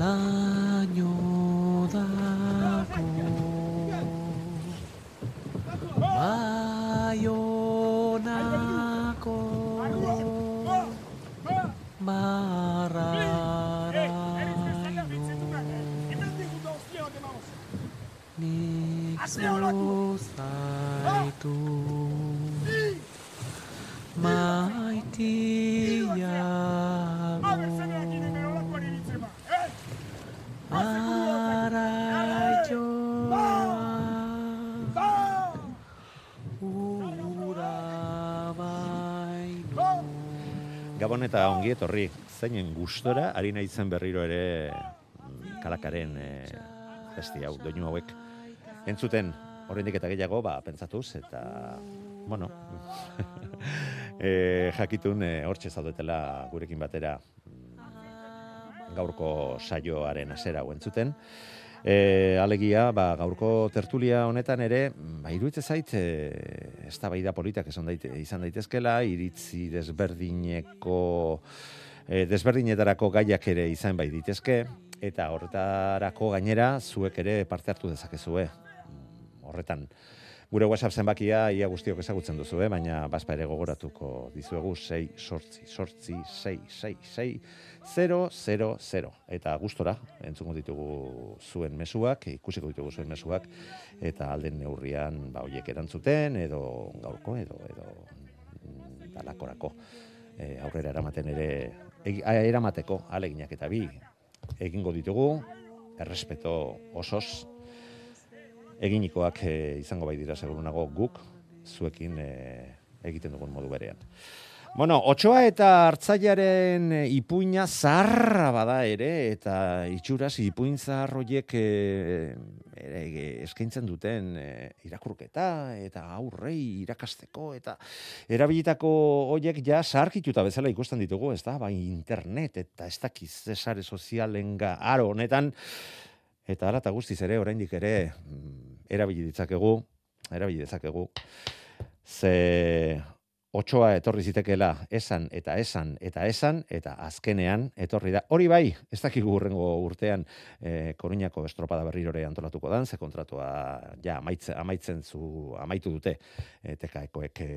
laino dako baionako barraraino nik zuzaitu maitiago araitxoa ura baino Gabon eta ongi etorri, zeinen gustora, ari naizen berriro ere mm, kalakaren e, festi hau, doinu hauek. Entzuten, oraindik eta gehiago, ba, pentsatuz, eta, bueno, e, jakitun e, hortxe zaudetela gurekin batera mm, gaurko saioaren asera hau entzuten. E, alegia, ba, gaurko tertulia honetan ere, ba, iruditzen zait, e, ez da politak esan daite, izan daitezkela, iritzi desberdineko, e, desberdinetarako gaiak ere izan bai ditezke, eta horretarako gainera, zuek ere parte hartu dezakezue. Mm, Horretan, gure WhatsApp zenbakia ia guztiok ezagutzen duzu, eh? baina bazpa ere gogoratuko dizuegu 6 sortzi, sortzi, 6, 6, 6, 0, 0, 0. Eta gustora, entzungo ditugu zuen mesuak, ikusiko ditugu zuen mesuak, eta alden neurrian ba, hoiek erantzuten, edo gaurko, edo, edo mm, dalakorako e, aurrera eramaten ere, a- eramateko aleginak eta bi egingo ditugu, errespeto osoz, eginikoak e, izango bai dira seguru nago guk zuekin e, egiten dugun modu berean. Bueno, otsoa eta hartzaiaren e, ipuina zaharra bada ere, eta itxuraz ipuin zahar horiek e, ere, e, eskaintzen duten e, irakurketa, eta aurrei irakasteko, eta erabilitako horiek ja zaharkituta bezala ikusten ditugu, ez da, bai internet, eta ez dakiz sare sozialenga aro honetan, eta eta guztiz ere, oraindik ere, mm, erabili ditzakegu, erabili dezakegu, ze otsoa etorri zitekeela esan eta esan eta esan, eta azkenean etorri da. Hori bai, ez dakigu urrengo urtean e, Koruñako estropada berrirore antolatuko dan, ze kontratua ja amaitzen, amaitzen zu, amaitu dute e, tekaekoek e,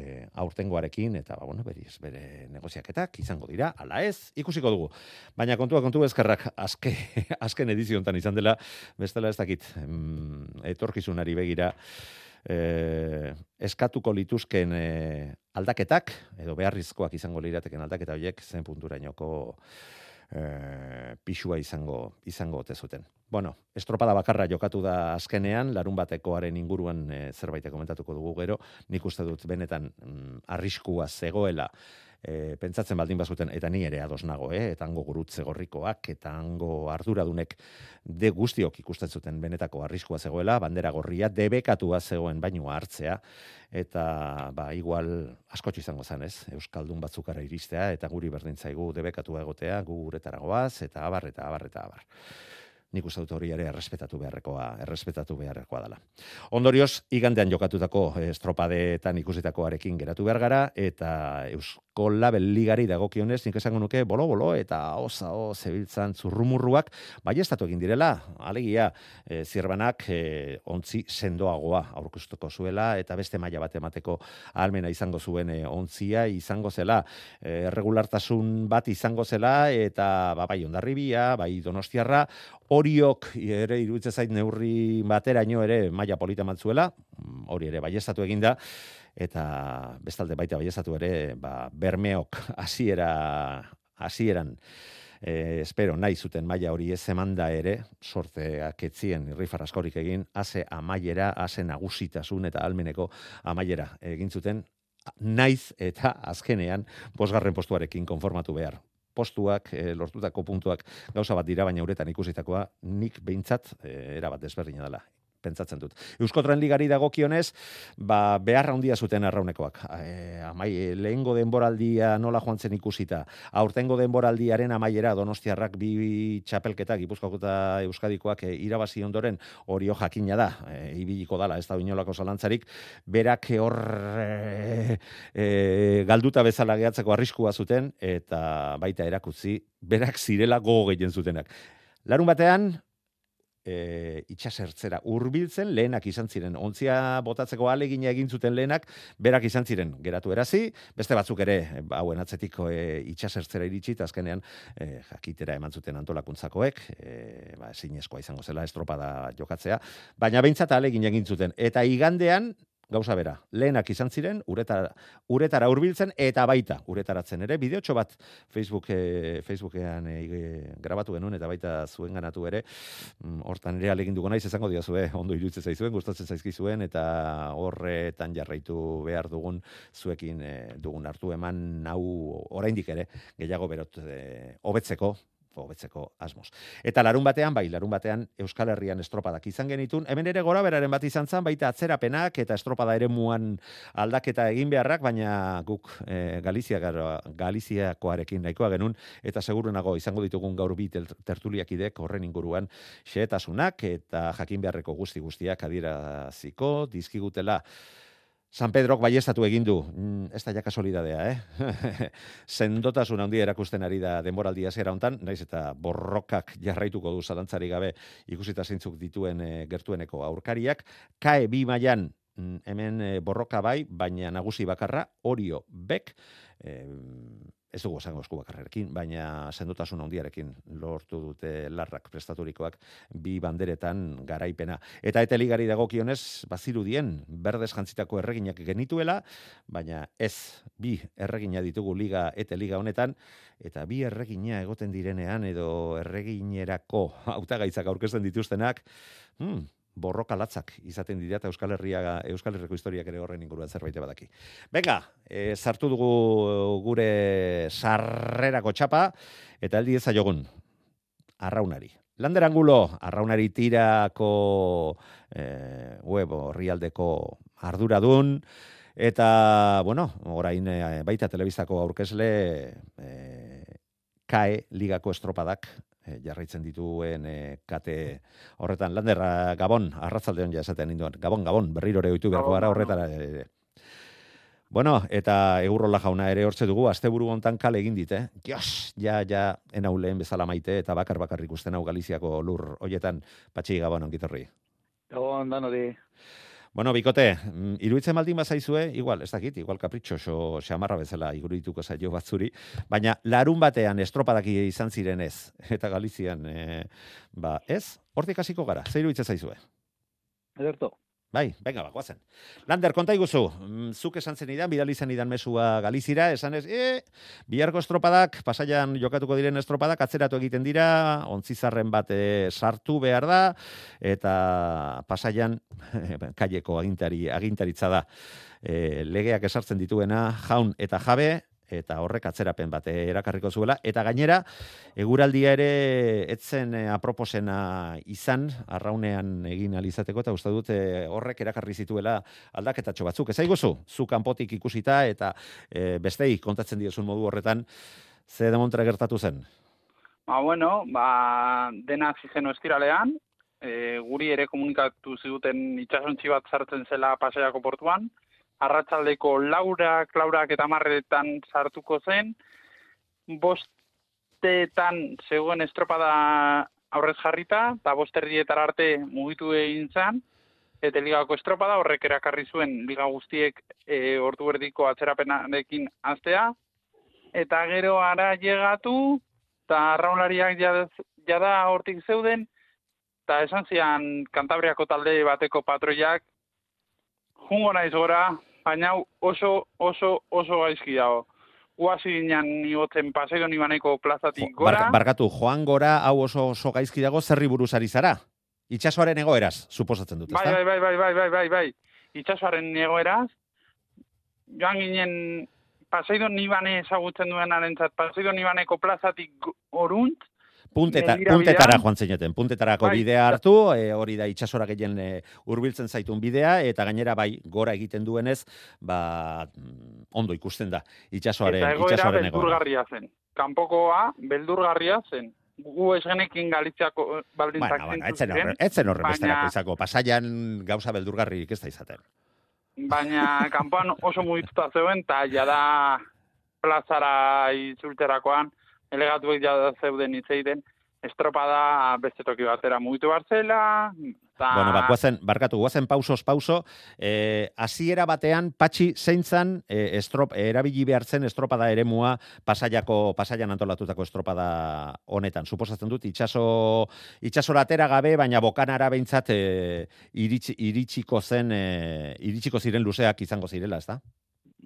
aurtengoarekin, eta ba, bueno, beriz, bere negoziaketak izango dira, ala ez, ikusiko dugu. Baina kontua kontu ezkerrak azke, azken edizio hontan izan dela, bestela ez dakit, mm, etorkizunari begira, eh, eskatuko lituzken eh, aldaketak, edo beharrizkoak izango lirateken aldaketa horiek, zen punturainoko eh, pixua izango izango ote zuten. Bueno, estropada bakarra jokatu da azkenean, larun batekoaren inguruan e, zerbait komentatuko dugu gero, nik uste dut benetan mm, arriskua zegoela e, pentsatzen baldin bazuten, eta ni ere ados nago, eh? eta hango gurutze gorrikoak, eta hango arduradunek de guztiok ikusten zuten benetako arriskua zegoela, bandera gorria debekatua zegoen bainua hartzea, eta ba, igual askotxo izango zen, ez? Euskaldun batzukara iristea, eta guri berdin zaigu debekatua egotea, gu guretaragoaz, eta abar, eta abar, eta abar nik uste dut hori ere errespetatu beharrekoa, errespetatu beharrekoa dela. Ondorioz, igandean jokatutako eh, estropadeetan ikusitakoarekin geratu behar gara, eta Eusko Label Ligari dagokionez, nik esango nuke, bolo-bolo eta osa o zebiltzan zurrumurruak, bai estatu egin direla, alegia, e, zirbanak e, ontzi sendoagoa aurkustuko zuela, eta beste maila bat emateko almena izango zuen e, ontzia, izango zela, e, regulartasun bat izango zela, eta ba, bai ondarribia, bai donostiarra, horiok ere iruditzen zait neurri bateraino ere maila polita matzuela, hori ere baiestatu eginda, eta bestalde baita baiestatu ere ba, bermeok hasiera hasieran eh, espero nahi zuten maila hori ez emanda ere, sorteak etzien irrifar askorik egin, ase amaiera, ase nagusitasun eta almeneko amaiera egin zuten, naiz eta azkenean bosgarren postuarekin konformatu behar. postuak, e, lortutako puntuak gauza bat dira, baina uretan ikusitakoa nik behintzat e, erabat desberdina dela pentsatzen dut. Euskotren ligari dagokionez, ba, beharra handia zuten arraunekoak. E, amai, lehengo denboraldia nola joan zen ikusita. Aurtengo denboraldiaren amaiera donostiarrak bi txapelketak, Gipuzkoako eta Euskadikoak e, irabazi ondoren hori jakina da, e, ibiliko dala, ez da inolako zalantzarik, berak hor e, e, galduta bezala gehatzeko arriskua zuten, eta baita erakutzi, berak zirela gogo gehien zutenak. Larun batean, e, itxasertzera hurbiltzen lehenak izan ziren. Ontzia botatzeko alegina egin zuten lehenak, berak izan ziren geratu erazi, beste batzuk ere, ba, hauen atzetiko e, itxasertzera iritsi, azkenean e, jakitera eman zuten antolakuntzakoek, e, ba, zinezkoa izango zela estropada jokatzea, baina behintzat alegin egin zuten. Eta igandean, gauza bera, lehenak izan ziren, uretara, uretara urbiltzen, eta baita, uretaratzen ere, bideotxo bat Facebook, e, Facebookean e, grabatu genuen, eta baita zuen ganatu ere, mm, hortan ere alegin dugu naiz, esango diazue, ondo iruditzen zaizuen, gustatzen zaizkizuen, eta horretan jarraitu behar dugun, zuekin e, dugun hartu eman, nau oraindik ere, gehiago berot, e, hobetzeko, asmoz. Eta larun batean, bai, larun batean Euskal Herrian estropadak izan genitun, hemen ere gora beraren bat izan zan, baita atzerapenak eta estropada ere muan aldaketa egin beharrak, baina guk e, Galizia Galiziakoarekin nahikoa genun, eta segurunago izango ditugun gaur bi tertuliak idek horren inguruan xeetasunak eta jakin beharreko guzti guztiak adieraziko, dizkigutela, San Pedrok baiestatu egin du, mm, ez da jaka solidadea, eh? Sendotasun handia erakusten ari da denboraldia zera hontan, naiz eta borrokak jarraituko du zalantzari gabe ikusita zeintzuk dituen e, gertueneko aurkariak. Kae bi mailan mm, hemen e, borroka bai, baina nagusi bakarra, orio bek, e, ez dugu esango esku bakarrekin, baina sendotasun handiarekin lortu dute larrak prestaturikoak bi banderetan garaipena. Eta eta ligari dagokionez, bazirudien, berdez jantzitako erreginak genituela, baina ez bi erregina ditugu liga eta liga honetan, eta bi erregina egoten direnean edo erreginerako hautagaitzak aurkezten dituztenak, hmm, borroka latzak izaten dira eta Euskal Herria Euskal Herriko historiak ere horren inguruan zerbait badaki. Venga, e, sartu dugu gure sarrerako txapa eta aldi eza jogun. Arraunari. Lander Angulo, arraunari tirako e, web horrialdeko arduradun, eta, bueno, orain e, baita telebistako aurkezle e, kae ligako estropadak e, jarraitzen dituen e, kate horretan landerra Gabon arratzaldeon ja esaten induan Gabon Gabon berriro ere oitu beharko gara horretara e, Bueno, eta Eurrola jauna ere hortze dugu, asteburu hontan kale egin dit, eh? Dios, ja, ja, enau lehen bezala maite, eta bakar bakar ikusten hau Galiziako lur hoietan, patxi gabon ongitorri. Gabon, danori. Bueno, bikote, mm, iruditzen baldin bazaizue, igual, ez dakit, igual kapritxo xo xamarra bezala igurituko zaio batzuri, baina larun batean estropadaki izan ziren ez, eta Galizian, e, ba, ez, hortik hasiko gara, ze iruditzen zaizue? Ederto. Bai, venga, ba, guazen. Lander, konta iguzu, mm, zuk esan zen idan, bidali zen idan mesua galizira, esan ez, e, biharko estropadak, pasaian jokatuko diren estropadak, atzeratu egiten dira, ontzizarren bat e, sartu behar da, eta pasaian, kaieko agintari, agintaritza da, e, legeak esartzen dituena, jaun eta jabe, eta horrek atzerapen bat erakarriko zuela. Eta gainera eguraldia ere etzen eh, aproposena izan arraunean egin alizateko eta uste dut eh, horrek erakarri zituela aldaketatxo batzuk. Ez aiguzu zu kanpotik ikusita eta e, bestei kontatzen diozun modu horretan ze demontra gertatu zen? Ba bueno ba dena oxigeno estiralean e, guri ere komunikatu ziguten itsasontzi bat sartzen zela pasaiako portuan arratsaldeko laura, klaurak eta marretan sartuko zen, bostetan zegoen estropada aurrez jarrita, eta bosterrietar arte mugitu egin zen, eta ligako estropada horrek erakarri zuen liga guztiek e, ordu berdiko atzerapenarekin aztea, eta gero ara llegatu, eta arraunlariak jada hortik zeuden, eta esan zian kantabriako talde bateko patroiak, jungo naiz gora, baina oso, oso, oso gaizki dago. Guazi ginen nioten paseo nibaneko plazatik gora. Bar, barkatu, joan gora, hau oso, oso gaizki dago, zerri buruz ari zara? Itxasoaren egoeraz, suposatzen dut, ezta? Bai, bai, bai, bai, bai, bai, bai. Itxasoaren egoeraz, joan ginen Paseido Nibane ezagutzen duenaren zat, Paseido Nibaneko plazatik orunt, Punteta, puntetara joan zineten, puntetarako Bai. bidea hartu, e, hori da itxasora gehien e, hurbiltzen zaitun bidea, eta gainera bai gora egiten duenez, ba, mm, ondo ikusten da itxasoaren, eta egoera itxasoaren egoera. beldurgarria zen. Kanpokoa beldurgarria zen. Gu ez genekin galitziako baldintzak Bueno, bueno, etzen horre, etzen horre baina- izako, pasaian gauza beldurgarririk ez da izaten. baina kanpoan oso mugituta zegoen, eta jada plazara itzulterakoan, elegatuek jada zeuden itzeiten, estropada beste toki batera mugitu bartzela, eta... Bueno, ba, guazen, barkatu, guazen pausos pauso, eh, hasiera batean, patxi zeintzan, eh, estrop, erabili behartzen estropada eremua pasaiako, pasaian antolatutako estropada honetan. Suposatzen dut, itxaso, itxasora atera gabe, baina bokanara behintzat eh, iritsi, iritsiko zen, eh, iritsiko ziren luzeak izango zirela, ez da?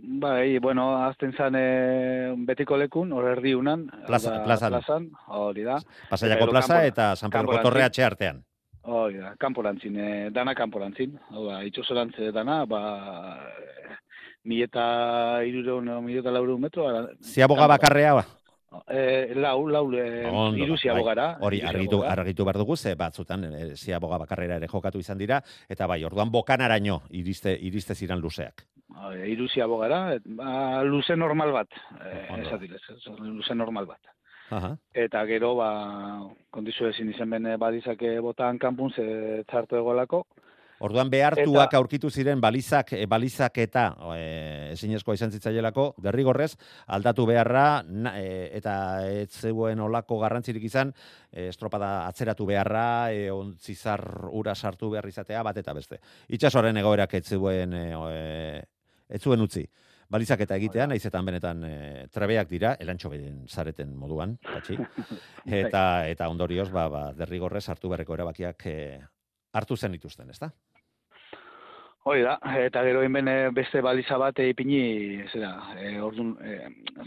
Bai, bueno, azten zan e, betiko lekun, hor erdiunan. Plaza- da, plazan. plazan, hori da. Pasaiako Gero plaza kanpora- eta San Pedro kanporantzi. Torre atxe artean. Hori da, kanporantzin, e, dana kanporantzin. Hau da, itxosorantze dana, ba, mi eta irureun, mi eta laureun metro. Ziaboga bakarrea, ba? E, lau, lau, e, Ondo, iru bai. ziabogara. Hori argitu, argitu behar dugu, ze batzutan e, ziaboga bakarrera ere jokatu izan dira, eta bai, orduan bokanaraino iriste, iriste ziren luzeak. Iru ziabogara, et, ba, luze normal bat. E, Ondo. esatilez, luze normal bat. Aha. Eta gero, ba, kondizu ezin izen bene badizake botan kanpun ze txarto egolako. Orduan behartuak aurkitu ziren balizak, e, balizak eta e, ezinezkoa izan zitzaielako, derrigorrez, aldatu beharra, na, e, eta ez zeuen olako garrantzirik izan, e, estropada atzeratu beharra, e, ontzizar ura sartu behar izatea, bat eta beste. Itxasoaren egoerak ez zuen, e, ez zuen utzi. Balizak eta egitea, naizetan benetan e, trebeak dira, elantxo beren zareten moduan, patxi. Eta, eta ondorioz, ba, ba, derrigorrez hartu beharreko erabakiak e, hartu zen dituzten, ezta? Hori da, eta gero hemen beste baliza bat ipini, zera, e, orduan, e,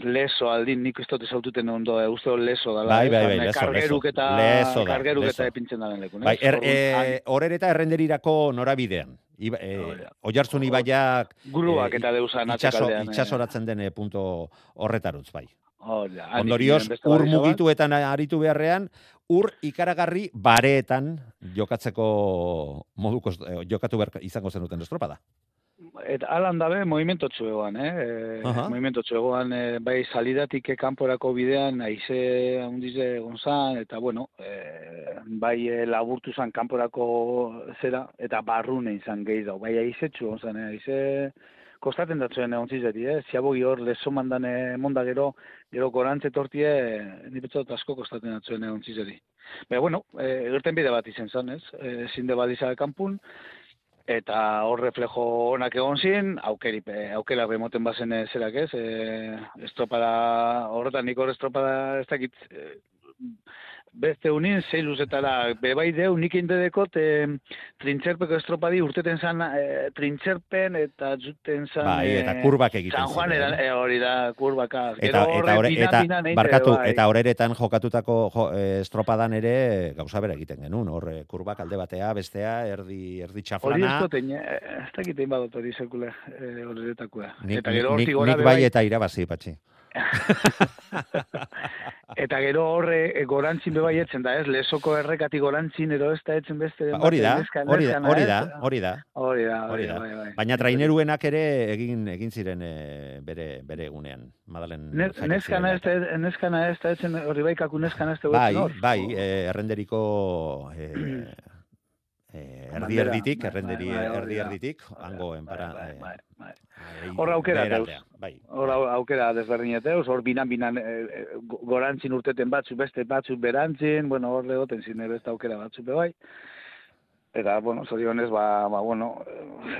leso aldin, nik ez dut ezaututen ondo, e, uste dut leso dala. Bai, bai, bai, leso, kargeruk leso. eta, Leso da, kargeruk leso. eta epintzen daren leku. Bai, er, e, horreta errenderirako norabidean. Iba, e, Hori da. oihartzun ibaiak Guluak eh, eta deusan itxaso, eh. itxasoratzen den eh, punto horretarutz, bai. Hori da, Ondorioz, ur mugituetan aritu beharrean, ur ikaragarri bareetan jokatzeko moduko eh, jokatu behar izango zenuten estropada. Eta alan dabe, movimientotxu egoan, eh? E, Aha. movimientotxu egoan, e, bai salidatik e, kanporako bidean, aize handize egon zan, eta bueno, e, bai laburtu zan kanporako zera, eta barrune izan gehi dau, bai aizetxu egon zan, eh? aize kostaten datzuen egon zizeti, eh? Ziabogi hor lezo mandan e, monda gero, gero gorantze tortie, nipetzot asko kostaten datzuen egon zizeti. Baina, bueno, e, gerten bide bat izan zan, ez? E, zinde baliza kanpun, eta hor reflejo onak egon zin, aukeri, pe- aukera bemoten bazen eh, zerak ez, e, estropada, horretan nik hor estropada ez dakit, e, beste unin, zei luzetara, bebai deu, nik indedekot, e, trintxerpeko estropadi urteten zan e, trintxerpen eta zuten zan... Bai, eh, eta kurbak egiten San Juan eran, e, hori da, kurbaka. Eta, Gero eta, horre bina- eta bina neite, barkatu, bai. eta horeretan jokatutako jo, eh, estropadan ere gauza bera egiten genuen, hor eh, kurbak alde batea, bestea, erdi, erdi Hori ez txaflana, dut, ez dakit egin badot hori sekule, e, horretakoa. nik, Eta nik, nik bai bai, eta irabazi, patxi. Eta gero horre e, gorantzin bebai etzen da, ez? Lesoko errekati gorantzin edo ez da etzen beste. Ba, hori da, neska- hori da, neskana, hori da, hori da. Hori da, Hori hori da. da. Bai, bai. Baina traineruenak ere egin egin ziren eh, bere bere egunean. Madalen Ne- Neskana ez da, neskana ez da etzen, hori bai kaku neskana ez da Bai, hor. bai, eh, errenderiko eh, eh, erdi erditik, bai, errenderi bai, bai, erdi da. erditik, hango enpara. Bai, eh, bai, bai. Hor aukera. Bai. Hor aukera desberdineteuz, hor binan-binan e, e, go- gorantzin urteten batzu, beste batzu berantzin, bueno, hor egoten zine beste aukera batzu be bai. Eta, bueno, zorionez, ba, ba bueno,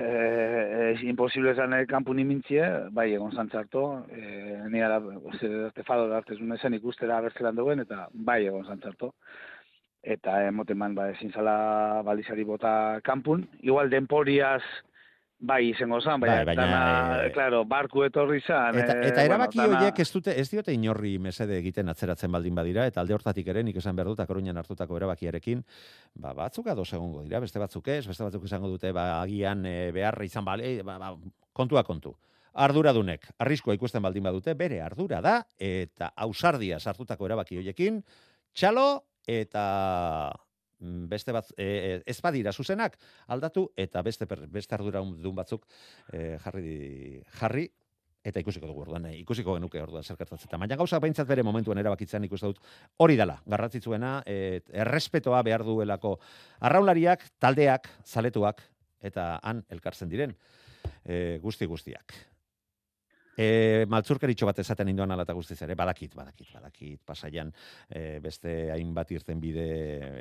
eh, es imposible esan eh, kanpun imintzie, bai, egon zantzarto, eh, ni ara, zer, tefado da artez unezen ikustera bertzelan duen, eta bai, egon zantzarto. Eta emoten man, ba, ezin zala balizari bota kanpun, igual denporiaz, bai izango zan, Bai, baina, baina, dana, eh, claro, barku etorri zan. Eta, eh, eta erabaki bueno, horiek ez dute ez diote inorri mesede egiten atzeratzen baldin badira eta alde hortatik ere nik esan behar dut Karuñan hartutako erabakiarekin ba batzuk ados egongo dira beste batzuk ez beste batzuk izango dute ba agian e, behar izan bale ba, ba, kontua kontu arduradunek arriskoa ikusten baldin badute, bere ardura da, eta ausardia sartutako erabaki hoiekin, txalo eta beste bat e, e, ez badira zuzenak aldatu eta beste beste ardura dun batzuk e, jarri jarri eta ikusiko dugu orduan, eh, ikusiko genuke orduan zer gertatzen. Baina gauza baintzat bere momentuan erabakitzen ikusten dut hori dela, garratzitzuena, et, errespetoa behar duelako arraunlariak, taldeak, zaletuak, eta han elkartzen diren e, guzti guztiak. E, maltzurkeritxo bat esaten indoan ala eta guztiz ere, badakit, badakit, badakit, pasaian e, beste hainbat irten bide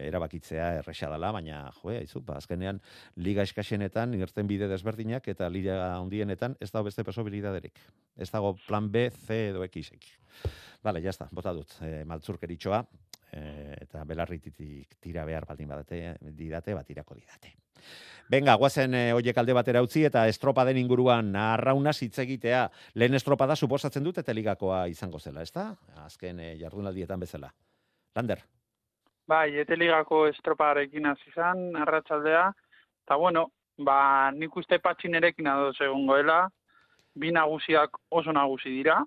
erabakitzea erresa dela, baina, jo, haizu, ba, azkenean liga eskasenetan irten bide desberdinak eta liga handienetan ez dago beste posibilidaderik. Ez dago plan B, C edo X. Bale, jazta, bota dut, e, maltzurkeritxoa, eta belarrititik tira behar baldin badate, didate, bat irako didate. Benga, guazen e, oiek alde batera utzi eta estropa den inguruan arrauna hitz egitea. Lehen estropa da suposatzen dut eta ligakoa izango zela, ezta? Azken e, jardunaldietan bezala. Lander. Bai, eteligako estroparekin hasi izan, arratsaldea. Ta bueno, ba, nik uste patxin erekin adoz egongoela. Bi nagusiak oso nagusi dira.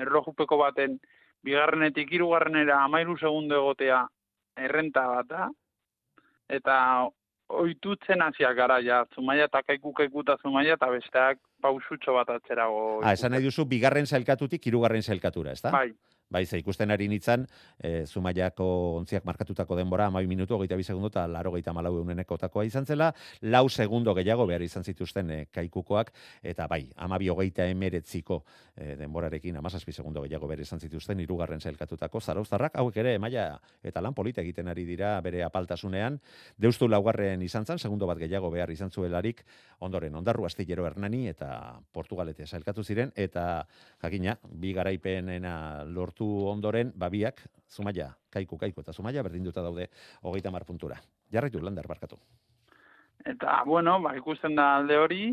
Erlojupeko baten bigarrenetik hirugarrenera amairu segundo egotea errenta bat da. Eta oitutzen hasiak gara ja, zumaia eta kaiku kaiku eta zumaia eta besteak pausutxo bat atzerago. Ah, esan nahi duzu, bigarren zailkatutik, hirugarren zailkatura, ez da? Bai, Bai, ze ikusten ari nintzen, e, Zumaiako ontziak markatutako denbora, amai minutu, hogeita bi segundo, eta laro geita malau euneneko takoa izan zela, lau segundo gehiago behar izan zituzten e, kaikukoak, eta bai, amabi hogeita emeretziko e, denborarekin, amazazpi segundo gehiago behar izan zituzten, irugarren zailkatutako zarauztarrak, hauek ere, maia eta lan polita egiten ari dira bere apaltasunean, deustu laugarren izan zen, segundo bat gehiago behar izan zuelarik, ondoren, ondarru astillero hernani, eta Portugalete zailkatu ziren, eta jakina, bi garaipenena lortu ondoren, babiak, zumaia, kaiku, kaiku, eta zumaia berdinduta daude hogeita mar puntura. Jarraitu, lander, barkatu. eta bueno, ba, ikusten da alde hori,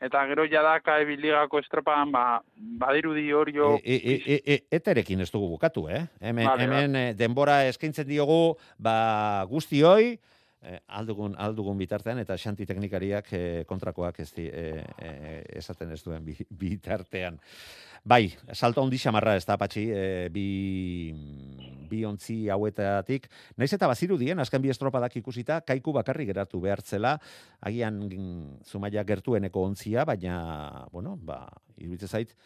eta gero jadaka ebiligako estropan, ba, badirudi hori jo... E, e, e, e, eterekin ez dugu bukatu, eh? Hemen, Vale, hemen eh, denbora eskaintzen diogu, ba, guztioi, aldugun, aldugun bitartean, eta xanti teknikariak eh, kontrakoak ez di, eh, eh, esaten ez duen bi- bitartean. Bai, salto handi xamarra ez da, patxi, eh, bi, bi ontzi hauetatik. Naiz eta bazirudien, azken bi estropadak ikusita, kaiku bakarri geratu behartzela, agian mm, zumaia gertueneko ontzia, baina, bueno, ba, iruditzen zait,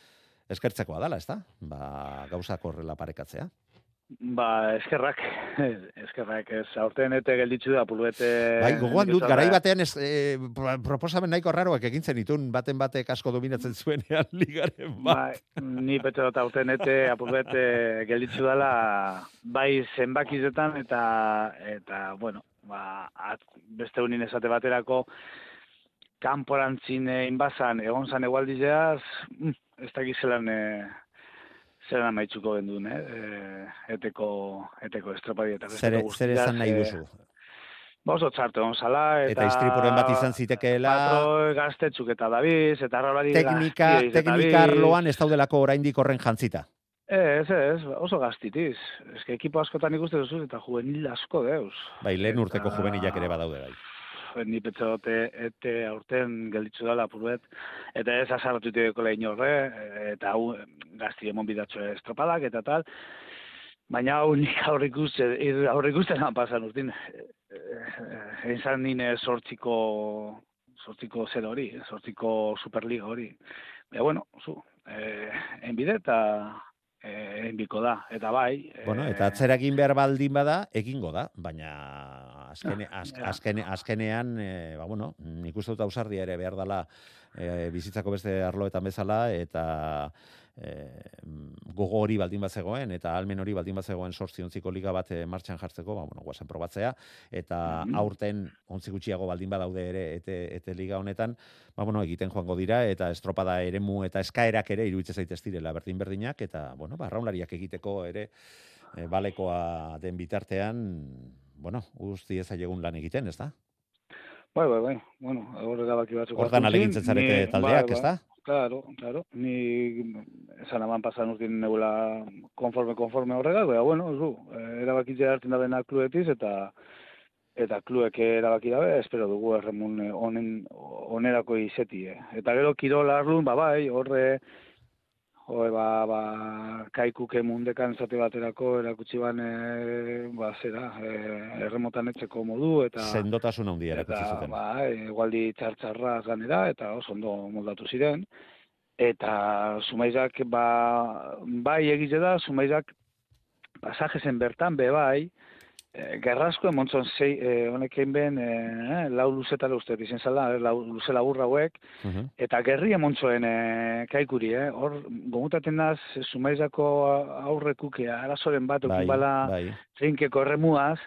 eskertzekoa dala, ez da? Ba, gauzak horrela parekatzea. Ba, eskerrak, eskerrak, ez, aurten ete gelditzu da, puluete... Bai, gogoan dut, garai batean ez, e, pro- proposamen nahiko raroak egintzen ditun, baten batek asko dominatzen zuenean ligaren bat. Bai, ni petxo dut aurten ete, apurbete gelditzu dela, bai zenbakizetan eta, eta bueno, ba, at, beste unin esate baterako, kanporantzin egin bazan, egon zan egualdizeaz, mm, ez dakiz zelan, e, zelan amaitzuko gendun, eh? E, eteko, eteko estropadi eta Zer, besteko zer esan nahi guztiaz, duzu? eh, Ba oso txartu egon zala, eta... Eta istripuren bat izan zitekeela, Patroi gaztetzuk eta dabiz, eta arrolari teknika, gaztiz, teknika arloan ez daudelako oraindik horren jantzita. Ez, ez, oso gaztitiz. Ez que ekipo askotan ikusten duzu eta juvenil asko deuz. Bai, lehen urteko Eta- juvenilak ere badaude bai. Ni petxe dute, ete aurten gelditzu dela apurbet, eta ez iteko lehen horre, eta hau gazti emon bidatxo estropadak eta tal, baina hau nik aurrikusten, aurrikusten pasan urtin, ezan nine sortziko, sortziko zer hori, sortziko superliga hori. Baina, bueno, zu, eh, enbide eta eh, enbiko da, eta bai. Bueno, eh, eta atzera egin behar baldin bada, egingo da, baina azkene, az, Ja. azkene, azkenean, e, ba, bueno, nik uste dut ausardia ere behar dela e, bizitzako beste arloetan bezala, eta e, gogo hori baldin bat zegoen, eta almen hori baldin bat zegoen sortzi ontziko liga bat e, martxan jartzeko, ba, bueno, guazen probatzea, eta Mhm. aurten ontzi gutxiago baldin badaude ere ete, ete liga honetan, ba, bueno, egiten joango dira, eta estropada eremu eta eskaerak ere iruditzen zaitez direla berdin-berdinak, eta, bueno, ba, arraunlariak egiteko ere e, balekoa den bitartean, bueno, guzti ezaiegun lan egiten, ez da? Bai, bai, bai. Bueno, hor erabaki batzuk. Hortan alegintzen zarete taldeak, bai, ez da? Claro, claro. Ni esan aman pasan urtin nebula konforme konforme horregak, baina bueno, zu, eh, erabakitzea hartzen da dena klubetiz eta eta kluek erabaki dabe, espero dugu erremun honen onerako izetie. Eta gero kirol arlun, ba bai, horre, Hore, ba, ba, kaikuke mundekan zate baterako erakutsi ban, e, ba, zera, e, erremotan etxeko modu, eta... Sendotasun handi erakutsi zuten. ba, egualdi txartxarra ganera, eta oso ondo moldatu ziren. Eta sumaizak, ba, bai egize da, sumaizak pasajezen bertan, be bai, e, gerrasko emontzon zei, e, honekin ben, e, lau luzetara uste, izen zala, lau, luze laburra hauek, Mhm. eta gerri emontzoen e, kaikuri, eh? Hor, gomutaten naz, sumaizako aurrekuke arazoren bat, Bai, okibala, bai. erremuaz,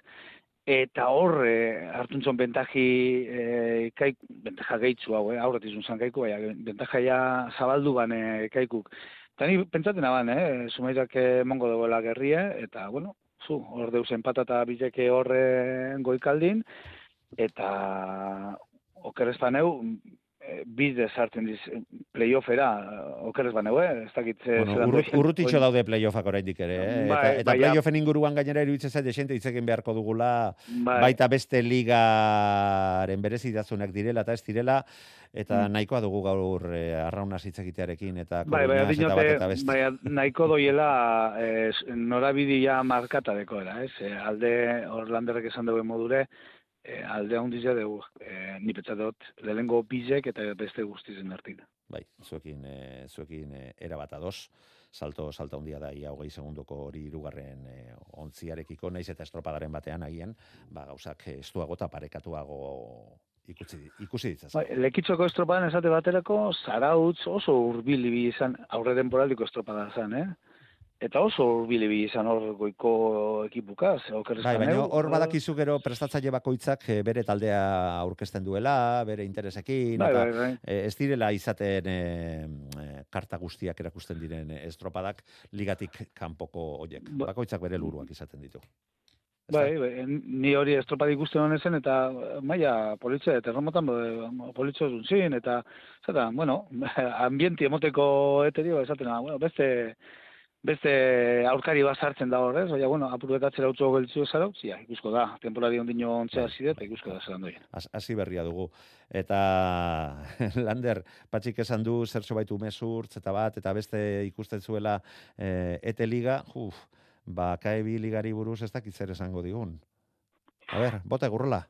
eta hor e, hartuntzon bentaji e, kaik, bentaja gehitzu hau, eh? aurret izun zan kaiku, baina bentaja ja zabaldu ban e, kaikuk. Eta ni pentsaten aban, eh? Sumaizak mongo dagoela gerrie, eta, bueno, zu, hor deus empatata bileke horre goikaldin, eta okerez baneu, e, bide sartzen diz, playoffera, okerez baneu, eh? Ez dakit ze- Bueno, urrut, urrutitxo daude playoffak oraindik ere, eh? Bai, eta, eta bai, playoffen inguruan gainera iruditzen zait desente hitz egin beharko dugula Bai. baita beste ligaren berezitasunak direla eta ez direla eta nahikoa dugu gaur eh, arrauna hitz egitearekin eta. Bai, bai, eta bat dinote, eta beste. bai, nahiko doiela eh, norabidia markata dekoera, ez? Eh, alde Orlanderrek esan dugu modure, eh, alde handia dugu, eh, ni pentsa dut, lehengo bizek eta beste guztizen artin. Bai, zuekin, e, zuekin e, erabat ados. Salto, salto handia da, ia hogei segundoko hori irugarren e, ontziarekiko, naiz eta estropadaren batean agian, ba, gauzak estuago eta parekatuago ikusi, ikusi ditzaz. Bai, lekitzoko estropadan esate baterako, zarautz oso urbil ibili izan, aurre denporaldiko estropada zan, eh? Eta oso urbil ibili izan hor goiko ekipukaz, okerrez Bai, baina hor badakizu gero prestatzaile bakoitzak eh, bere taldea aurkezten duela, bere interesekin, Bai, eta bai, bai. eh, ez direla izaten eh, karta guztiak erakusten diren estropadak ligatik kanpoko hoiek. Ba- Bakoitzak bere luruak izaten ditu. Bai, bai, ni hori estropada ikusten honezen, eta eh, maia politxe, eta erromotan politxo zuntzin, eta, zeta, bueno, ambienti emoteko eterio, esaten, ah, bueno, beste, beste aurkari bat sartzen da horrez, baina, bueno, apurretatzera utzo geltzu esaro, zia, ikusko da, temporari ondino ontzea zide, eta ikusko da zelan doien. Hasi berria dugu. Eta Lander, patxik esan du zertxo baitu mesurtz eta bat, eta beste ikusten zuela eh, ete liga, uf, ba, kaebi ligari buruz ez dakit zer esango digun. A ber, bota gurrola.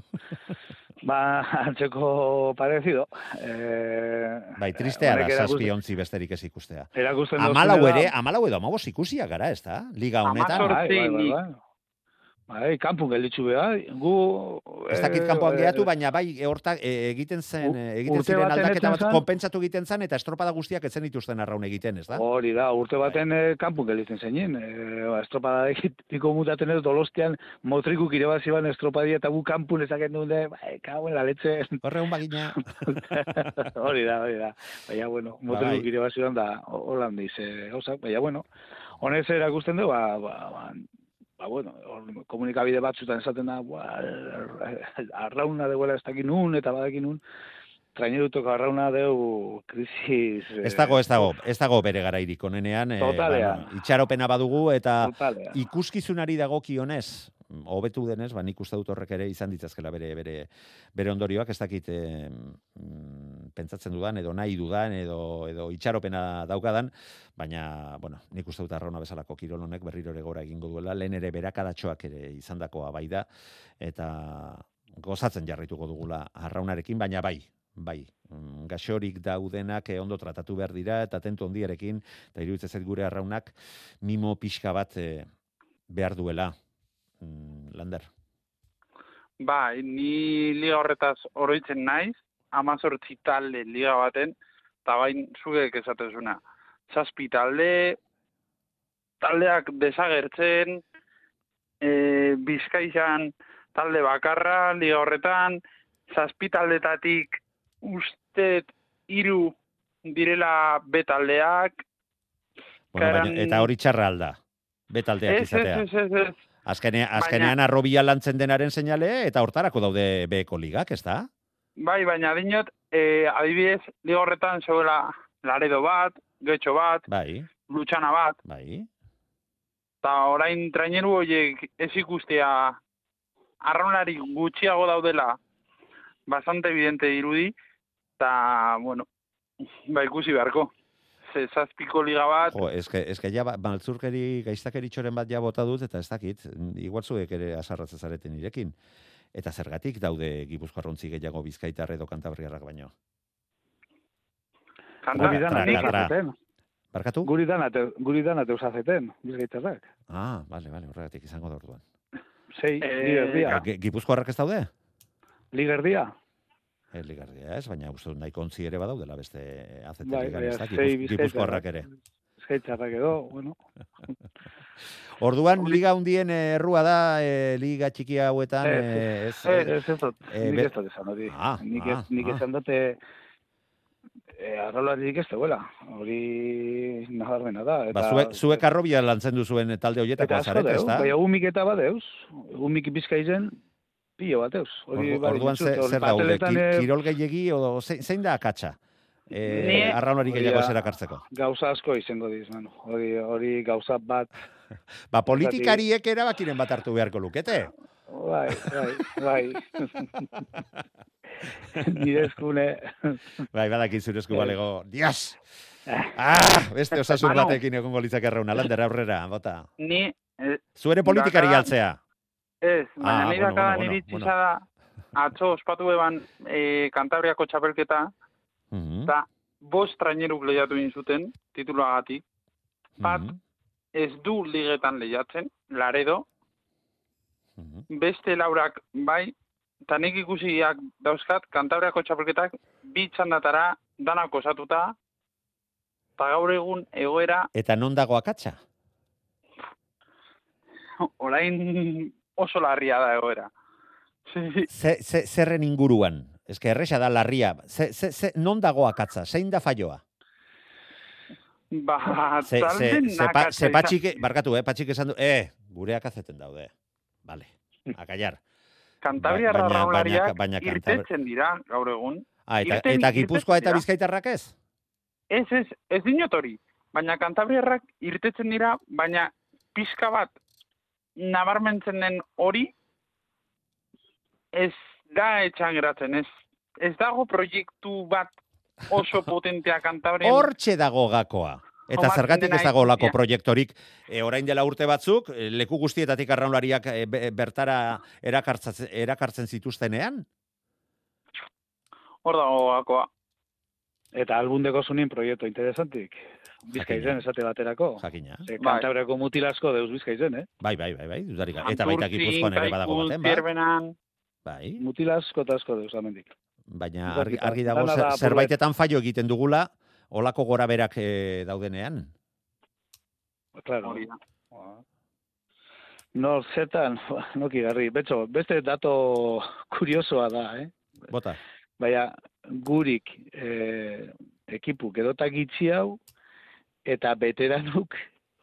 Ba, antzeko parecido. Eh, Bai, tristea da, zazpi ontzi besterik ez ikustea. Amalau ere, amalau edo amabos ikusiak gara, ez da? Liga honetan. Amazor- Bai, bai, bai, bai. Bai, kanpun gelditzu behar, gu... Ez dakit eh, kanpoan eh, geratu, baina bai, e, hortak e, egiten zen, e, egiten ziren aldaketa bat, konpentsatu egiten zen, eta estropada guztiak etzen dituzten arraun egiten, ez da? Hori da, urte baten eh, kanpun gelditzen zeinen. E, ba, estropada egitiko mutaten ez dolostian motrikuk irabazi ban estropadia eta gu kanpun ezaken duen, bai, kauen la leche. Horregun bagina, hori da, hori da. Baina, bueno, Ba, motrikuk bai. irabazi ban da, holan diz, e, gauzak, baina, bueno, honez erakusten du, ba, ba, ba, ba, bueno, hor, komunikabide batzutan esaten da, ba, arrauna deuela ez dakin nun, eta badakin nun, trainerutoko arrauna deu krisis... eh, ez dago, ez dago, ez dago bere garairik onenean, e, Totalean. itxaropena badugu, eta Totalea. ikuskizunari dagokionez, hobetu denez, ba nik uste dut horrek ere izan ditzazkela bere bere bere ondorioak, ez dakit eh, mm, pentsatzen dudan edo nahi dudan edo edo itxaropena daukadan, baina bueno, nik uste dut arrauna bezalako kirol honek berriro ere gora egingo duela, lehen ere berakadatxoak ere izandakoa bai da eta gozatzen jarraituko dugula arraunarekin, baina bai, bai, mm, gaxorik daudenak eh, ondo tratatu behar dira eta tentu ondiarekin, eta iruditzen zait gure arraunak mimo pixka bat eh, behar duela. Mm, Lander. Ba, ni liga horretaz oroitzen naiz, amazortzi talde liga baten, eta bain zuek esatezuna. Zazpi talde, taldeak desagertzen, e, bizkaizan talde bakarra liga horretan, zazpi taldetatik ustet hiru direla betaldeak, Bueno, baina, Karan- eta hori txarra alda. Betaldeak ez, ez, izatea. ez, ez, ez, Azkene, azkenean arrobia lantzen denaren seinale eta hortarako daude beko ligak, ez da? Bai, baina dinot, e, adibidez, liga horretan zegoela Laredo bat, Getxo bat, Bai, Lutxana bat, bai. eta orain traineru horiek ez ikustea arraunlari gutxiago daudela bastante evidente dirudi, eta, bueno, ba ikusi beharko. Ze zazpiko liga bat, Jo, eske, eske ja, ba- maltzurkeri, gaiztakeritxoren bat ja bota dut, eta ez dakit, igual zuek ere asarratza zareten irekin. Eta zergatik daude gipuzkoarrontzi gehiago bizkaitar edo kantabriarrak baino. kanta, Guri dana tra, teus tra. azeten. Barkatu? Guri dana, te- guri dana teus azeten, bizkaitarrak. Ah, bale, bale, horregatik izango da orduan. Sei, Eh, ligerdia. Ge- Gipuzkoarrak ez daude? Ligerdia. Ez ligardia ez, baina uste dut nahiko ontzi ere badaudela beste azete Bai, ligan, ez da. Gipuzkoarrak ere. Bizkaitarrak edo, bueno. Orduan, liga hundien eh, errua da, eh, liga txiki hauetan, Ez, eh, ez, Ez, ez, ez Eh, nik ez dut esan hori. Ah, nik, ah, ez, nik ah. esan dute e, arrolaririk ez duela. Hori nabarmena da. Eta, ba, zuek, arrobia lantzen duzuen talde horietako eta asko zarete, ez da? bai, umik eta badeuz. Umik bizkaizen, pilo bateuz. Hori Ordu, bai, orduan zer Ki, eh, kirol zein, zein da akatsa? E, Ni- arraunari gehiago zerakartzeko. Gauza asko izango diz, manu. Hori, hori gauza bat, Ba, politikariek erabakiren bat hartu beharko lukete. bai, bai, bai. Nire eskune, Bai, badaki zure esku Eh. balego. Dios! Ah, beste osasun batekin egongo litzake arrauna, lander aurrera, bota. ni, eh, Zuere politikari Daka- altzea. ez, baina Ah, nire bueno, bueno, bueno, atzo ospatu eban eh, Kantabriako txapelketa, Mhm, eta bost traineruk lehiatu egin zuten, tituluagatik, bat, mhm, ez du ligetan lehiatzen, Laredo, mhm. beste laurak bai, eta nik ikusiak dauzkat, Kantabriako txapelketak bi txandatara danak osatuta, eta gaur egun egoera Eta non dago akatsa? orain oso larria da egoera. Zerren inguruan? Ez que erresa da larria. Ze, ze, ze, non dago akatsa? Zein da falloa? ba, Ze, ze, ze, pa, ze patxik, barkatu, eh, patxik esan du, eh, gureak azeten daude. Vale, akallar. Kantabriarra Ba- baina- baina- baina Kantabri- irtetzen dira gaur egun. Ah, eta, Irten- eta Gipuzkoa eta. Bizkaitarrak ez? Ez, ez, ez dinot hori. Baina kantabriarrak irtetzen dira, baina pixka bat nabarmentzen den hori ez da etxan geratzen, ez, ez dago proiektu bat oso potentea kantabrian. Hortxe dago gakoa. Eta zergatik ez dago lako proiektorik, e, orain dela urte batzuk, e, leku guztietatik arraunlariak e, be- bertara erakartzen, erakartzen zituztenean? Hor dago gakoa. eta albundeko zunin proiektu interesantik. Bizkaizen esate baterako. Jakina. E, Bai. Kantabriako mutilasko deus bizkaizen, eh? Bai, bai, bai, bai, dudarik. Eta baita Gipuzkoan ere badago baten, bai. Bai, Mutilasko eta asko deus amendik. baina argi, argi dago zer- da zerbaitetan fallo egiten dugula, olako gora berak e, daudenean. Claro. hori da. No, zertan, noki garri, betxo, beste dato kuriosoa da, eh? Bota. Baina, gurik eh, ekipuk edota gitxi hau, eta veteranuk,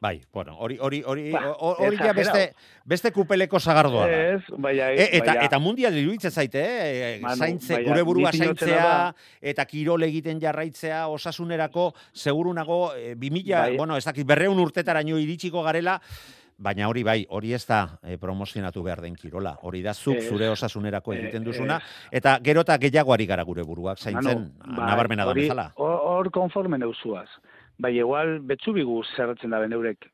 Bai, bueno, hori hori hori Ba, ho- hori ja beste beste kupeleko sagardoa da. ez, baina, E, eta baina, eta mundial iruditzen zaite, eh? Manu, zaintze, baina gure burua zaintzea eta kirol egiten jarraitzea osasunerako seguru nago eh, 2000, Bai. bueno, ez dakit 200 urtetaraino iritsiko garela, baina hori bai, hori ez da eh, promozionatu behar den kirola. Hori da zuk Ez. zure osasunerako Eh, egiten eh, duzuna eta gero eta gehiago ari gara gure buruak zaintzen Manu, bai, nabarmena da hori- bezala. Hor konforme neuzuaz. Bai, igual, betzu bigu zerretzen da eurek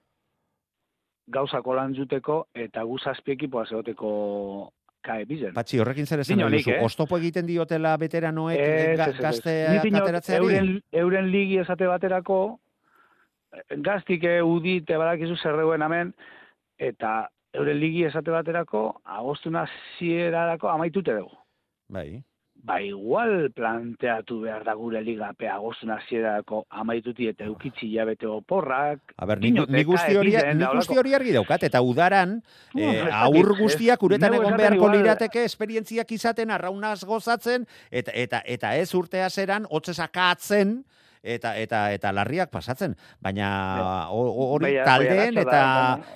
gauzako lan juteko eta gu zazpi ekipoa zegoteko kae bizen. Patxi, horrekin zer esan duzu? eh? Oztopo egiten diotela veteranoek Ez, eh, ga- ez, ez, ez. gazteak Nik dinot, ateratzeari? Euren, euren ligi esate baterako, gaztik eh, udi te badakizu zerreuen hemen, eta euren ligi esate baterako, agostuna zierarako amaitute dugu. Bai. Ba, igual planteatu behar da gure liga pe agostuna zierarako amaituti eta eukitzi jabete oporrak. A ber, Dinote, nik guzti hori, da guzti hori argi daukat, eta udaran, Uh, eh, aur guztiak uretan egon beharko lirateke esperientziak izaten, arraunaz gozatzen, eta, eta, eta ez urtea zeran, hotzesakatzen, eta eta eta larriak pasatzen, baina hori Baina- taldeen eta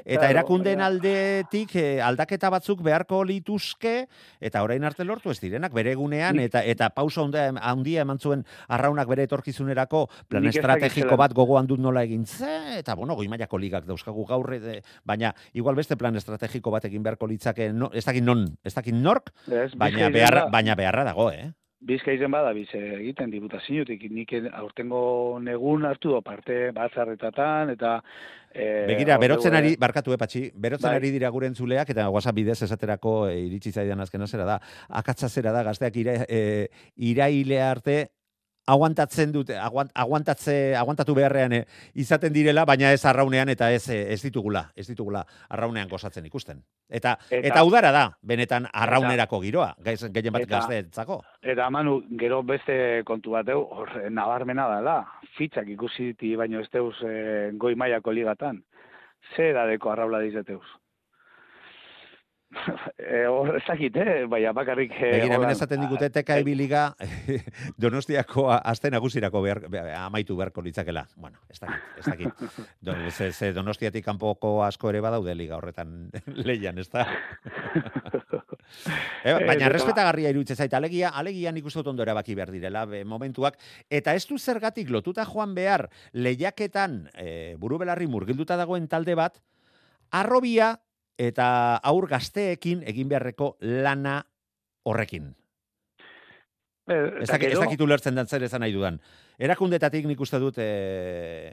eta erakundeen aldetik eh, aldaketa batzuk beharko lituzke eta orain arte lortu ez direnak. Bere egunean eta eta pausa handia handia eman zuen arraunak bere etorkizunerako plan estrategiko bat gogoan dut nola egin ze eta bueno goi mailako ligak dauzkagu gaur eh, baina igual beste plan estrategiko bat egin beharko litzake no, ez dakit non ez dakit nork baina beharra baina beharra dago eh Bizkaizen bada biz egiten diputaziotik nik aurtengo negun hartu do parte batzarretatan eta eh, Begira, berotzen ari, eh, barkatu epatxi, berotzen Bai. ari dira gure entzuleak, eta WhatsApp bidez esaterako e, iritsi zaidan azkena zera da, akatsa zera da, gazteak ira, e, iraile arte aguantatzen dute, aguant, aguantatze, aguantatu beharrean e, izaten direla, baina ez arraunean eta ez, e, ez ditugula, ez ditugula arraunean gozatzen ikusten. Eta, eta, Eta- udara da, benetan arraunerako giroa, gaiz- gehien bat gazteentzako. Eta manu, gero beste kontu bat hor, eh, nabarmena dela, fitxak ikusi diti baino ez deuz eh, goi mailako ligatan. Ze edadeko arraula dizeteuz. Hor, ez dakit, eh? Baina bakarrik... eh, Begira, hemen esaten digute teka ebiliga Donostiako a- aste nagusirako behar, be- amaitu beharko litzakela. Bueno, ez dakit, ez dakit. Do, ze, ze Donostiatik kanpoko asko ere badaude liga horretan leian, ez da? e, baina eta- respetagarria iruditzen zait, alegia, alegia nik uste dut ondo erabaki behar direla, be, momentuak, eta ez du zergatik lotuta joan behar lehiaketan e, buru belarri murgilduta dagoen talde bat, arrobia eta aur gazteekin egin beharreko lana horrekin. Eh, Ez dakit, ez dakit ulertzen dan zer esan nahi dudan. Erakundetatik nik uste dut e,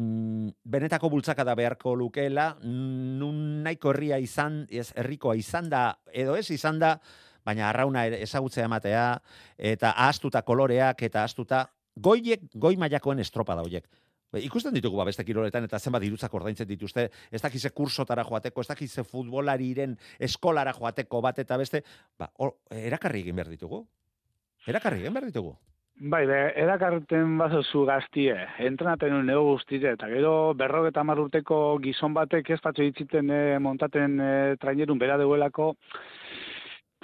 mm, benetako bultzakada beharko lukeela, nun nahiko herria izan, ez herrikoa izan da, edo ez izan da, baina arrauna ezagutzea ematea, eta ahaztuta koloreak, eta ahaztuta goiek, goi mailakoen estropada hoiek. Be, Ikusten ditugu ba beste kiroletan eta zenbat dirutzak ordaintzen dituzte, ez dakize kursotara joateko, ez dakize futbolariren eskolara joateko bat eta beste, ba, hor, erakarri egin behar ditugu. Erakarri egin behar ditugu. Bai, be, erakarten bazozu gaztie, entrenaten un nego guztire, eta gero berrogeta hamar urteko gizon batek ez patxo ditziten eh, montaten eh, trainerun bera deuelako,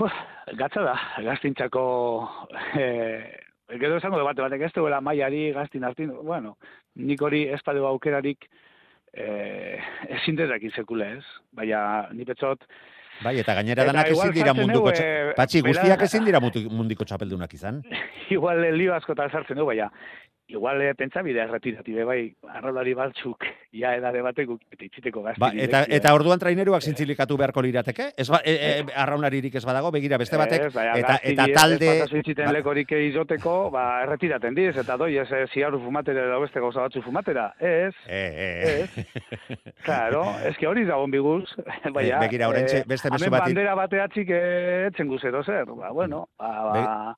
pues, gatza da, gaztintzako, eh, gero esango debate batek ez duela maiari gaztin hartin, bueno, nik hori ez padeu aukerarik, eh, ezin sekule ez, baina ni petzot, Bai, eta gainera Eta danak ezin dira munduko... eh, Patxi, guztiak ezin dira mundiko txapeldunak izan. igual eh, lio askotan sartzen du, baina igual eh, pentsa bidea erretirati bai, arraulari batzuk, ja edade batek eta itziteko gazti. Ba, eta, eta orduan traineruak zintzilikatu beharko lirateke? Ez ba, e, e, arraunaririk ez badago, begira beste batek, eta, eta talde... Eta ba- lekorik izoteko, ba, erretiraten diz, eta doi, ez eh, ziarru fumatera edo beste gauza batzu fumatera. Ez, E, e, Ez. claro, ez que hori dagoen biguz. Baina, Eh, begira, oraintxe beste mezu hemen bati- bandera bateatzik eh, etzen guzero zer. Ba, bueno, ba, ba,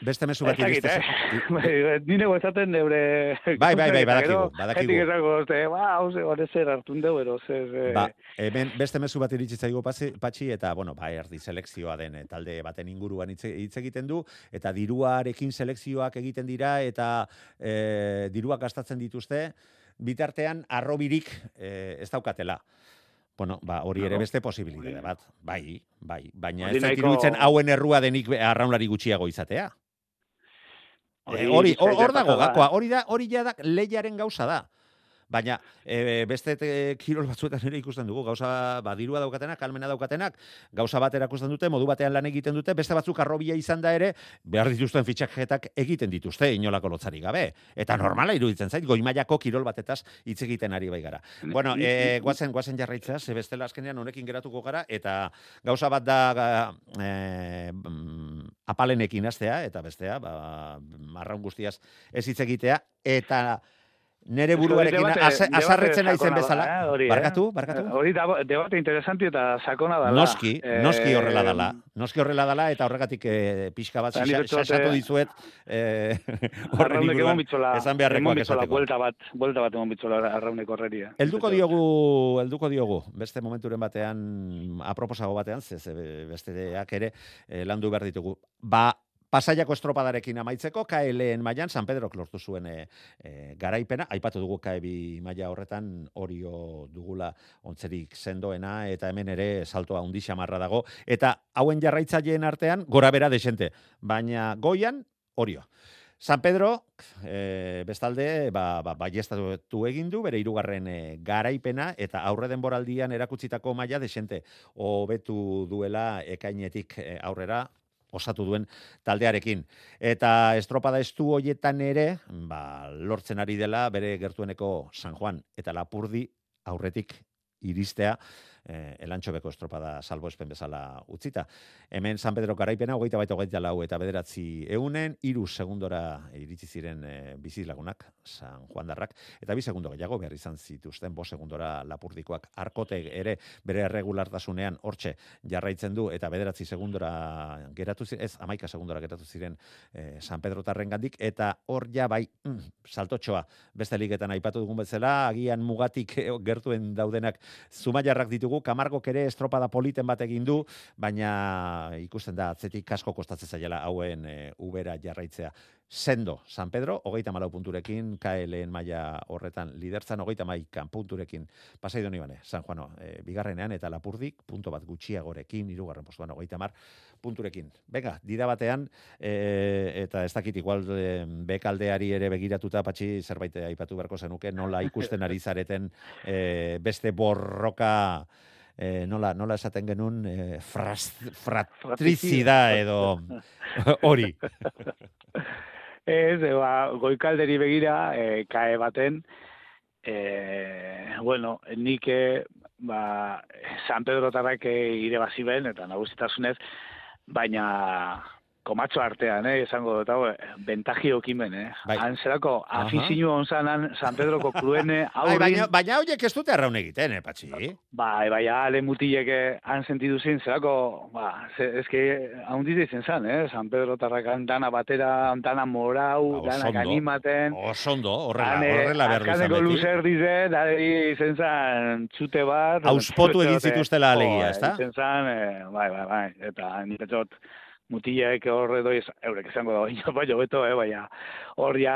beste mezu Ez bat iriste. eh? Bai, Ni nego esaten neure... Bai, bai, bai, badakigu, badakigu. Jentik esango, ba, hauze, hori zer hartun deu, ero, zer... eh, Ba, hemen beste mezu bat iritsi zaigu patxi, eta bueno, ba erdi selekzioa den eh, talde baten inguruan hitz egiten du eta diruarekin selekzioak egiten dira eta e, diruak gastatzen dituzte bitartean arrobirik e, ez daukatela. Bueno, ba, hori ere beste posibilitate bat. Bai, bai, baina ez zait iruditzen hauen errua denik arraunlari gutxiago izatea. Hori hor, dago gakoa, hori da, hori ja da lehiaren gauza da. Baina e, beste te, kirol batzuetan ere ikusten dugu, gauza badirua daukatenak, kalmena daukatenak, gauza bat erakusten dute, modu batean lan egiten dute, beste batzuk arrobia izan da ere, behar dituzten fitxaketak egiten dituzte, inolako lotzarik gabe. Eta normala iruditzen zait, goi mailako kirol batetaz hitz egiten ari bai gara. Bueno, e, guazen, guazen jarraitzea, ze bestela azkenean honekin geratuko gara, eta gauza bat da e, apalenekin hastea, eta bestea, ba, marraun guztiaz ez hitz egitea, eta nere buruarekin azarretzen naizen da, bezala. eh, hori, eh? Barkatu, barkatu. Hori da, debate interesanti eta sakona dala. Noski, noski horrela Eh, dala. Noski horrela dala eta horregatik eh, pixka bat eh, dizuet eh, horren inguruan esan beharrekoak bitzola esateko. buelta bat, buelta bat emon bitzola arrauneko horreria. Helduko diogu, helduko diogu, beste momenturen batean, aproposago batean, ze, ze besteak ere eh, landu behar ditugu. Ba, Pasaiako estropadarekin amaitzeko, KLN mailan San Pedrok lortu zuen e, e, garaipena, aipatu dugu KBI maila horretan orio dugula ontzerik sendoena, eta hemen ere saltoa undi xamarra dago, eta hauen jarraitzaileen artean gora bera desente, baina goian orio. San Pedro, e, bestalde, ba, ba, baiestatu egin du, bere hirugarren e, garaipena, eta aurre denboraldian erakutsitako maila desente hobetu duela ekainetik e, aurrera, osatu duen taldearekin. Eta estropada estu hoietan ere, ba, lortzen ari dela bere gertueneko San Juan eta Lapurdi aurretik iristea, eh, elantxobeko estropada salbo espen bezala utzita. Hemen San Pedro garaipena, hogeita baita hogeita lau eta bederatzi eunen, iru segundora iritsi ziren e, bizilagunak, San Juan Darrak, eta bi segundo gehiago behar izan zituzten, bo segundora lapurdikoak arkote ere bere erregulartasunean hortxe jarraitzen du, eta bederatzi segundora geratu ziren, ez, amaika segundora geratu ziren e, San Pedro tarren gandik, eta hor ja bai, mm, saltotxoa, beste ligetan aipatu dugun bezala, agian mugatik gertuen daudenak zumaiarrak ditugu, Kamargok ere estropada politen bat egin du, baina ikusten da atzetik kasko kostatzen zaiela hauen e, ubera jarraitzea. Sendo, San Pedro, hogeita malau punturekin, KLN maila horretan lidertzan, hogeita maikan punturekin, pasai doni bane, San Juano, e, bigarrenean, eta lapurdik, punto bat gutxiagorekin, irugarren postuan, hogeita mar, punturekin. Venga, dida batean, e, eta ez dakit igual e, bekaldeari ere begiratuta, patxi zerbait aipatu beharko zenuke, nola ikusten ari zareten e, beste borroka e, nola, nola esaten genuen e, fratrizida edo hori. Ez, ba, goikalderi begira, e, kae baten, e, bueno, nik ba, San Pedro Tarrak ire bazi ben, eta nagusitasunez, baina komatxo artean, eh, esango dut, hau, bentaji okimen, eh. Bai. Han zerako, afizinu onzan, San Pedroko kruene, bai, baina, baina horiek ez dute arraun egiten, eh, patxi? Bai, bai, ale mutilek han sentidu zin, zerako, ba, ze, ezke, haun dite izen zan, eh, San Pedro tarrakan dana batera, dana morau, ba, dana ganimaten. Osondo, horrela, horrela berdu izan beti. luzer dize, dari izen zan, txute bat. Auspotu egin zituztela alegia, ez da? Izen zan, eh, bai, bai, bai, eta nire mutilaek horre doi, eurek izango da, baina bai, beto, eh, baina hor ja,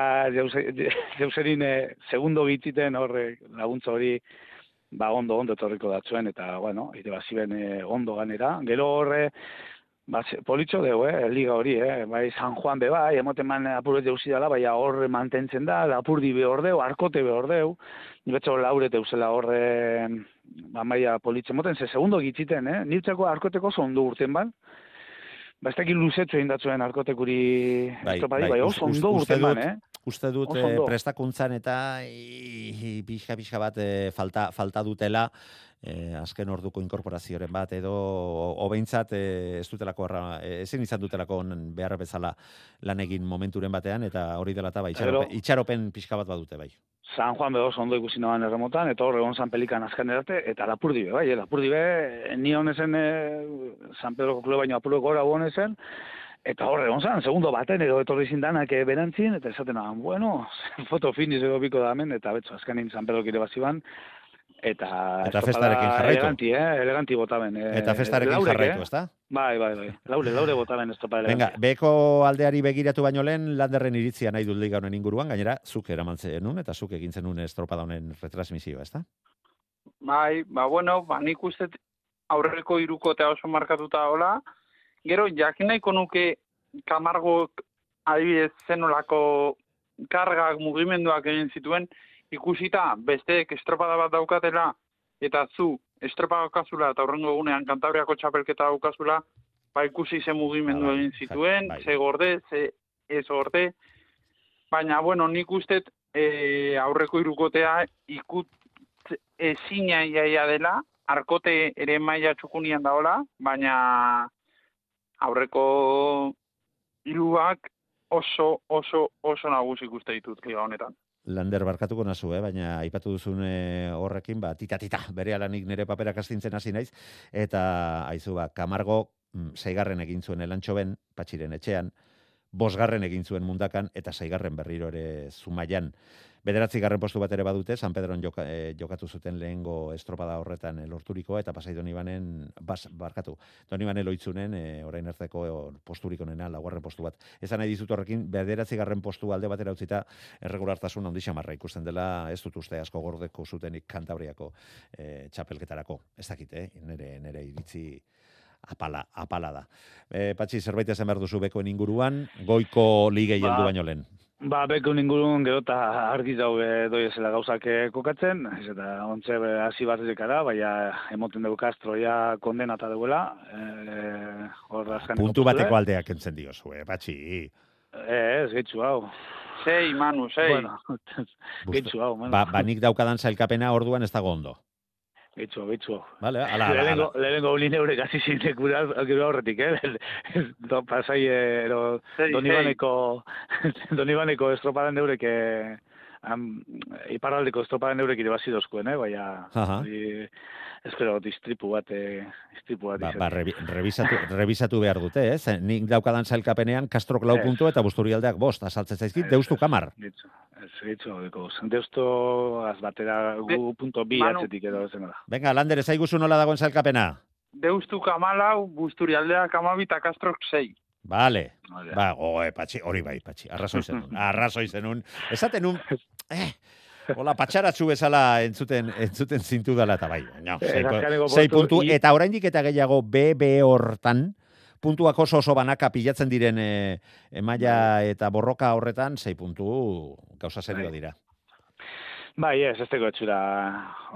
jauzerin eh, segundo gitziten horre laguntza hori, ba, ondo, ondo etorriko datzuen, eta, bueno, ire baziben eh, ondo ganera. Gero horre, ba, politxo deu, eh, liga hori, eh, bai, San Juan be bai, emoten man apuret jauzi dela, bai, horre mantentzen da, lapurdi be hor deu, arkote be hor deu, nibetxo laure deuzela horre, ba, maia politxe moten, ze segundo gitziten, eh, nirtzako arkoteko ondo urten ban, ba, ez luzetxo egin datzuen arkotekuri bai, bai, bai, oso ondo urte man, eh? Uste dut eh, prestakuntzan eta pixka-pixka bat eh, falta, falta dutela, e, azken orduko inkorporazioaren bat edo hobeintzat e, ez dutelako arra, ezin izan dutelako behar bezala lan egin momenturen batean eta hori dela eta bai, itxaropen, itxaropen pixka bat badute bai. San Juan behoz ondo ikusi noan erremotan, eta horre egon San Pelikan azken erarte, eta lapurdi bai, eh, lapurdi ni honezen e, San Pedro Klo baino apurko gora honezen, eta horre egon zan, segundo baten edo etorri zindanak berantzin, eta esaten bueno, foto finis edo biko da hemen, eta betzo, azkenin San Pedro kire baziban, Eta, eta festarekin jarraitu. Eleganti, eh? Eleganti botaben. Eh? Eta festarekin laurek, jarraitu, eh? ezta? Bai, bai, bai. Laure, laure botaben estopa eleganti. Venga, beko aldeari begiratu baino lehen, landerren iritzia nahi dut liga honen inguruan, gainera, zuk eramantzen nun, eta zuk egintzen nun estropada honen retransmisioa, ezta? Bai, ba, bueno, ba, nik uste aurreko irukotea oso markatuta hola, gero, jakin nahiko nuke kamargo adibidez zenolako kargak mugimenduak egin zituen, ikusita besteek estropada bat daukatela eta zu estropada daukazula eta horrengo egunean kantabriako txapelketa daukazula, ba ikusi ze mugimendu bai, egin zituen, bai. ze gorde, ze ez gorde, baina, bueno, nik ustet e, aurreko irukotea ikut ezina iaia dela, arkote ere maila txukunian daola, baina aurreko iruak oso, oso, oso nagusi ikuste ditut liga honetan. Lander barkatuko nazu, eh? baina aipatu duzun eh, horrekin, ba, tita-tita, bere alanik nire paperak astintzen hasi naiz, eta aizu, ba, kamargo, mm, zeigarren egin zuen elantxoben, patxiren etxean, bosgarren egin zuen mundakan, eta zeigarren berriro ere zumaian. Bederatzi garren postu bat ere badute, San Pedron joka, e, jokatu zuten lehengo estropada horretan e, lorturikoa, eta pasai doni banen, bas, barkatu, doni banen loitzunen, e, orain arteko e, posturik onena, laugarren postu bat. Ezan nahi dizut horrekin, bederatzi garren postu alde batera utzita, erregulartasun handi xamarra ikusten dela, ez dut uste asko gordeko zutenik kantabriako e, txapelketarako. Ez dakit, eh? nere, nere iritzi apala, apala da. E, patxi, zerbait esan behar duzu bekoen inguruan, goiko ligei Ba, heldu baino lehen. Ba, beko ingurun gero eta argi daude doiezela gauzak eh, kokatzen, ez eta ontze hasi bat zekara, baina emoten dugu Castro ja kondenata duela, eh, hor Puntu bateko aldeak entzen diozu, eh, patxi. Eh, ez, gehitzu hau. Sei, Manu, sei. Bueno, gehitzu hau, bueno. Ba, ba nik daukadan zailkapena orduan ez dago ondo. Gehitzu, gehitzu. Vale, ala, ala, Lehenengo, ala. lehenengo uli neure gazi zinek gura, gura horretik, eh? Do, pasai, eh, ero, Sei, Donibaneko, Donibaneko estropadan neurek, eh, am, iparraldeko estropadan neurek irabazi dozkuen, eh? Baina, hori, espero, distripu bat, eh, distripu bat Ba, ba, rebi, revisatu, revisatu behar dute, ez? Nik daukadan zailkapenean Castrok lau puntu eta Busturialdeak bost, asaltzen zaizkit, deustu kamar. Gitzu, ez, gitzu, deko, deusto az batera gu punto bi Manu. atzetik edo zen da. Venga, Lander, ez aiguzu nola dagoen zailkapena? Deustu kamalau, busturialdeak amabi eta kastrok sei. Vale. Ba, oe, patxi, hori bai, patxi, arrazoi zenun, arrazoi zenun. Esaten un, eh, hola, patxaratzu bezala entzuten, entzuten zintu dela eta bai. No, Eh, sei, sei puntu, eta oraindik eta gehiago BB hortan, puntuak oso oso banaka pilatzen diren e, emaia eta borroka horretan, sei puntu gauza serio Bai. dira. Bai, ez, ez teko etxura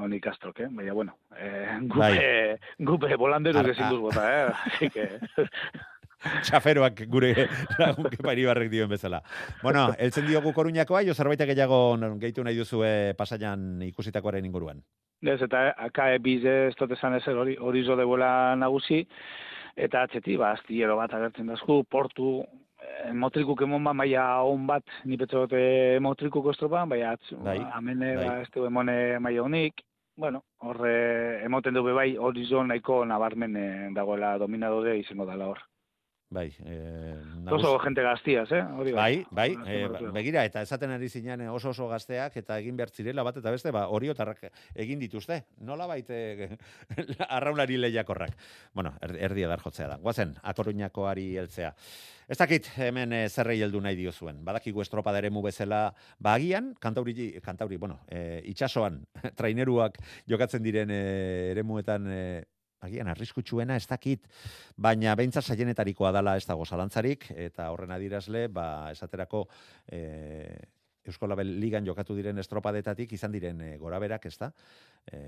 honi kastrok, eh? Baina, bueno, eh, gupe, Bai. gupe volanderu Ar- ezin duz bota, eh? Así que, Txaferoak gure lagun kepari barrek dioen bezala. Bueno, eltzen diogu koruñakoa, jo zerbait gehiago gehitu nahi duzue pasaian ikusitakoaren inguruan. ez, eta akae bize ez dut esan ezer hori, hori zo nagusi, eta atzeti, ba, astillero bat agertzen dazku, portu, eh, motrikuk emon ba, maia on bat, ni petzo dute motrikuko estropan, bai, atz, Bai, ba, amene, bai. ba, ez du emone maia honik, bueno, horre, emoten du bai, hori zo nahiko nabarmen eh, dagoela dominadore izango dela hor. Bai, eh, Oso gente gaztiaz, eh? Hori Bai, bai, Azken eh, batean. begira, eta esaten ari zinean eh, oso oso gazteak eta egin behar zirela bat eta beste, ba, oriotarrak egin dituzte. Nola baite arraunari lehiakorrak. Bueno, er, erdi edar jotzea da. Guazen, akoruñakoari heltzea. Ez dakit hemen e, zerrei heldu nahi diozuen. Badakigu estropada eremu bezala, ba agian, kantauri, kantauri bueno, e, itxasoan, traineruak jokatzen diren e, eremuetan e, agian arriskutsuena ez dakit, baina behintzat saienetarikoa dala ez dago zalantzarik, eta horren adierazle, ba, esaterako e, Eusko Label Ligan jokatu diren estropadetatik izan diren e, goraberak, ez da? E,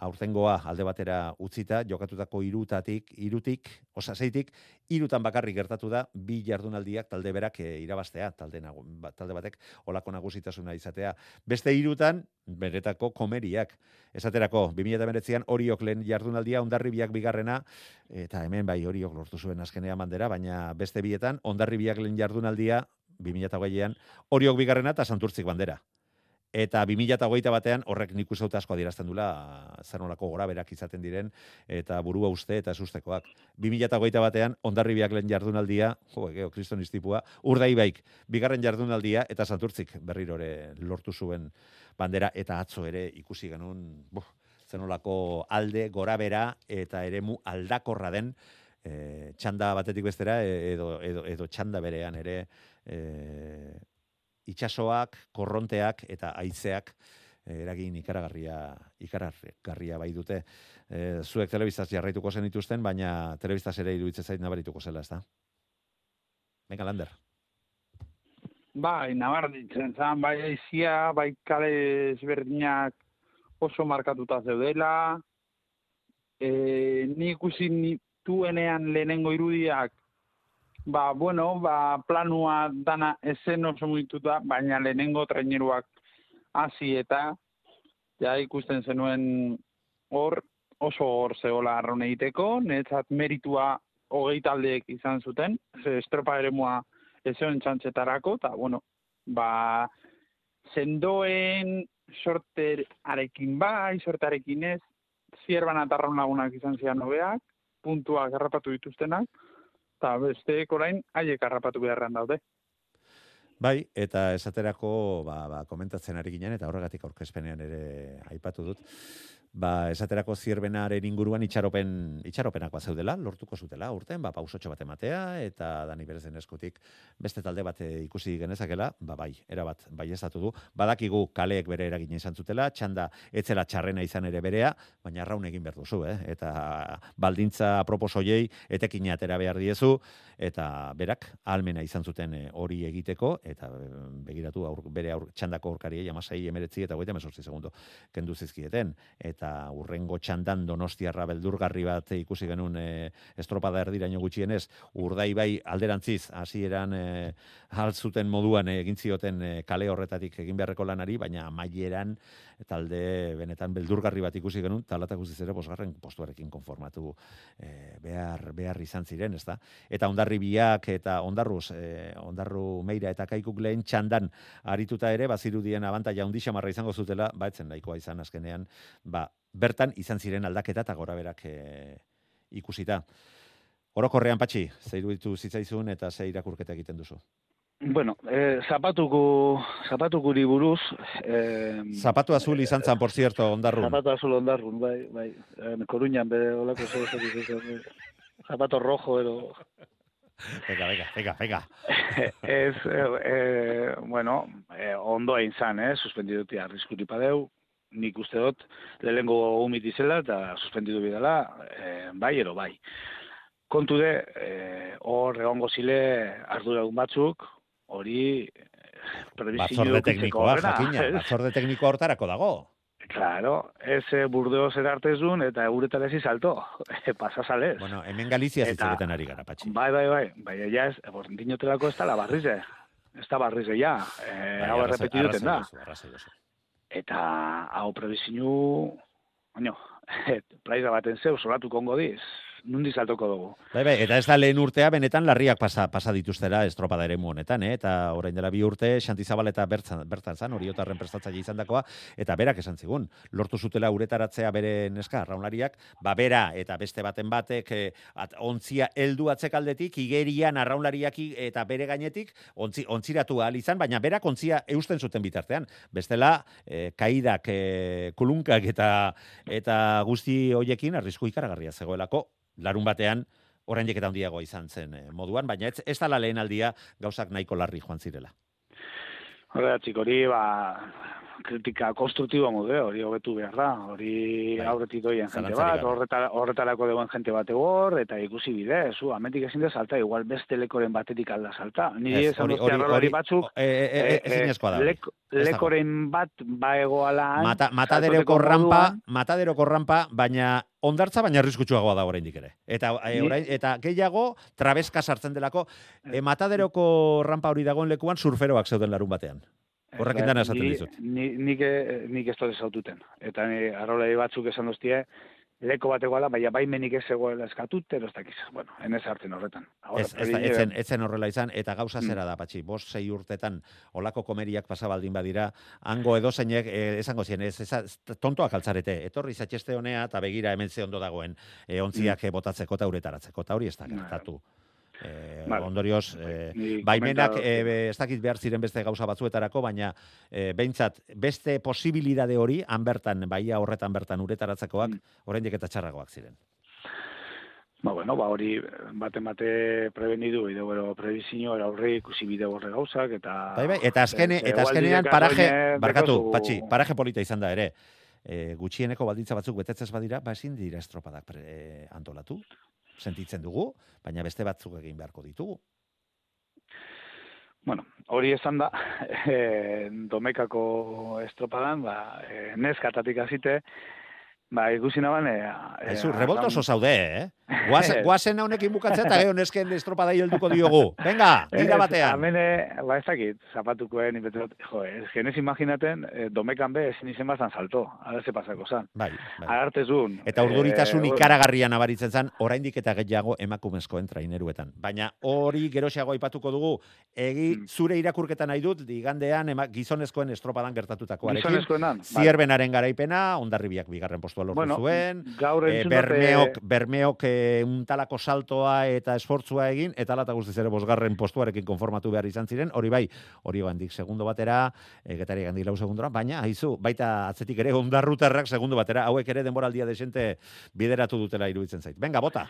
aurtengoa alde batera utzita, jokatutako irutatik, irutik, osaseitik, irutan bakarrik gertatu da, bi jardunaldiak talde berak e, irabaztea, talde, nagu, ba, talde batek olako nagusitasuna izatea. Beste irutan, beretako komeriak. Esaterako, 2019an horiok lehen jardunaldia, ondarribiak bigarrena, eta hemen bai horiok lortu zuen azkenea bandera, baina beste bietan, ondarribiak lehen jardunaldia, 2008an, horiok bigarrena eta santurtzik bandera. Eta 2008 batean horrek nik uste asko adierazten dula zer nolako gora berak izaten diren eta burua uste eta ez ustekoak. 2008 batean ondarribiak lehen jardunaldia, jo, geo, kriston iztipua, urdai baik, bigarren jardunaldia eta santurtzik berrirore lortu zuen bandera eta atzo ere ikusi genuen, buf, zenolako alde, gorabera eta eremu aldakorra den e, txanda batetik bestera e, edo, edo, edo txanda berean ere e, itxasoak, korronteak eta haizeak e, eragin ikaragarria ikaragarria bai dute. E, zuek telebistaz jarraituko zen dituzten, baina telebistaz ere iruditzen zait nabarituko zela, ezta? Venga, Lander. Bai, nabarditzen zan, bai aizia, bai kale ezberdinak oso markatuta zeudela. E, ni ikusi nituenean lehenengo irudiak, ba, bueno, ba, planua dana ezen oso muituta, baina lehenengo traineruak hasi eta ja ikusten zenuen hor oso hor zegoela arraun egiteko, netzat meritua hogei taldeek izan zuten, ze estropa eremua ezeon txantxetarako, eta, bueno, ba, sendoen sortearekin bai, sortearekin ez, zierban atarraun lagunak izan zian hobeak, puntuak harrapatu dituztenak, eta besteek orain haiek harrapatu beharrean daude. Bai, eta esaterako ba, ba, komentatzen ari ginen, eta horregatik aurkezpenean ere aipatu dut. ba, esaterako zierbenaren inguruan itxaropen, itxaropenak bat zeudela, lortuko zutela, urten, ba, pausotxo bat ematea, eta dani berezen eskutik beste talde bat eh, ikusi genezakela, ba, bai, erabat, bai ezatu du, badakigu kaleek bere eragin izan zutela, txanda etzela txarrena izan ere berea, baina raun egin behar duzu, eh? eta baldintza proposoiei, etekin atera behar diezu, eta berak, almena izan zuten eh, hori egiteko, eta eh, begiratu aur, bere aur, txandako aurkariei, amasei emeretzi eta goita mesortzi segundo kendu zizkieten, eta urrengo txandan donostiarra beldurgarri bat ikusi genuen e, estropada erdiraino gutxienez, urdai bai alderantziz, hasieran e, altzuten moduan egin zioten e, kale horretatik egin beharreko lanari, baina maieran talde benetan beldurgarri bat ikusi genuen, talatak guztiz ere bosgarren postuarekin konformatu e, behar, behar izan ziren, ezta? Eta ondarri biak eta ondarruz, e, ondarru meira eta kaikuk lehen txandan arituta ere, bazirudien abantaia undixamarra izango zutela, ba, etzen nahikoa izan azkenean, ba, bertan izan ziren aldaketa eta gora berak e, ikusita. Orokorrean patxi, zeiru ditu zitzaizun eta ze irakurketa egiten duzu. Bueno, eh, zapatuko, zapatuko buruz... Eh, Zapatu azul izan zan, por cierto, ondarrun. Zapatu azul ondarrun, bai, bai. En Coruñan, bere, olako zo, zo, zo, zo, zapato rojo, ero... Venga, venga, venga, venga. ez, eh, eh, bueno, eh, ondo egin zan, eh, suspendiduti arriskuripadeu, nik uste dut, lehengo umit izela eta suspendidu bidala, e, bai, ero bai. Kontu de, e, hor egongo zile ardura batzuk, hori Batzorde teknikoa, jakina, batzorde teknikoa hortarako dago. Claro, ez burdeo zer artezun eta euretara ezi salto, pasa salez. Bueno, hemen Galizia zitzegeten ari gara, patxi. Bai, bai, bai, bai, ja ez, dinotelako ez da la barrize, ez da barrize ja, eh, bai, hau errepetiduten da. Eta hau prebizinu, baino, plaiza baten zeu, solatu kongo diz, nundi saltoko dugu. Bai, bai, eta ez da lehen urtea, benetan larriak pasa, pasa dituztera estropada ere honetan, eh? eta orain dela bi urte, Xantizabal eta bertzan, bertan zan, hori otarren prestatzaile izan dakoa, eta berak esan zigun, lortu zutela uretaratzea bere neska, raunlariak, ba bera, eta beste baten batek, eh, at, ontzia heldu atzekaldetik, igerian arraunlariak eta bere gainetik, ontzi, ontziratu ahal izan, baina berak ontzia eusten zuten bitartean. Bestela, eh, kaidak, eh, kulunkak eta eta guzti hoiekin arrisku ikaragarria zegoelako, larun batean, orain eta handiagoa izan zen eh, moduan, baina ez, ez da lehen aldia gauzak nahiko larri joan zirela. Horregatik hori, ba, kritika konstruktibo modu, hori hobetu behar da, hori bai. aurretik doien jente bat, horretarako deuen jente bat egor, eta ikusi bide, zu, ametik ezin da salta, igual beste lekoren batetik alda salta. Ni ez, hori, hori, batzuk, e, e, e, e, lekoren bat ba egoala... Mata, mataderoko rampa, mataderoko rampa, baina ondartza baina arriskutsuagoa da oraindik ere. Eta e, orain, eta gehiago trabeska sartzen delako e, mataderoko rampa hori dagoen lekuan surferoak zeuden larun batean. Horrekin dana esaten dizut. Nik, nik, nik ez dut esaututen. Eta ni arrolei batzuk esan duztie, leko bat egoala, baina baimenik ez egoela eskatut, ero ez dakiz. Bueno, enez hartzen horretan. Ahora, ez, ez, etzen, etzen horrela izan, eta gauza zera mm. da, patxi, bos sei urtetan olako komeriak pasabaldin badira, hango edo zeinek, eh, esango zien, ez, ez, tontoak altzarete, etorri zatxeste honea, eta begira hemen ze ondo dagoen, e, ontziak mm. botatzeko eta uretaratzeko, eta hori ez da gertatu. Eh, ondorioz, eh, baimenak eh, ez dakit behar ziren beste gauza batzuetarako, baina eh, behintzat beste posibilidade hori, han bertan, baia horretan bertan uretaratzakoak, mm. oraindik eta txarragoak ziren. Ba, bueno, ba, hori bate bate prevenidu, edo gero prebizio, era horre ikusi bide horre gauzak, eta... Bai, bai, eta azkene, eta azkenean paraje, barkatu, patxi, paraje polita izan da ere, e, gutxieneko baldintza batzuk betetzez badira, ba ezin dira estropadak pre, antolatu sentitzen dugu, baina beste batzuk egin beharko ditugu. Bueno, hori esan da, e, domekako estropadan, ba, e, neskatatik azite, Ba, ikusi naban, e, e, revolto oso zaude, eh? Guazen, guazen honekin bukatzea eta gero nesken estropada helduko diogu. Venga, dira batean. Amene, ba ez dakit, zapatukoen, jo, ez genez imaginaten, eh, domekan be, ezin izen bazan salto, ze pasako zan. Bai, bai. Agartezun. Eta urduritasun eh, ikaragarria nabaritzen zan, oraindik eta gehiago emakumezkoen traineruetan. Baina hori geroxeago aipatuko dugu, egi mm. zure irakurketan nahi dut, digandean ema, gizonezkoen estropadan gertatutakoarekin. Gizonezkoenan. Zierbenaren garaipena, ondarribiak bigarren postu postua lortu bueno, zuen. Gaur e, bermeok, bermeok e, e, untalako saltoa eta esfortzua egin, eta alata guztiz ere bosgarren postuarekin konformatu behar izan ziren, hori bai, hori gandik segundo batera, e, getari gandik lau segundora, baina, haizu, baita atzetik ere ondarrutarrak segundo batera, hauek ere denboraldia desente bideratu dutela iruditzen zait. Venga, bota!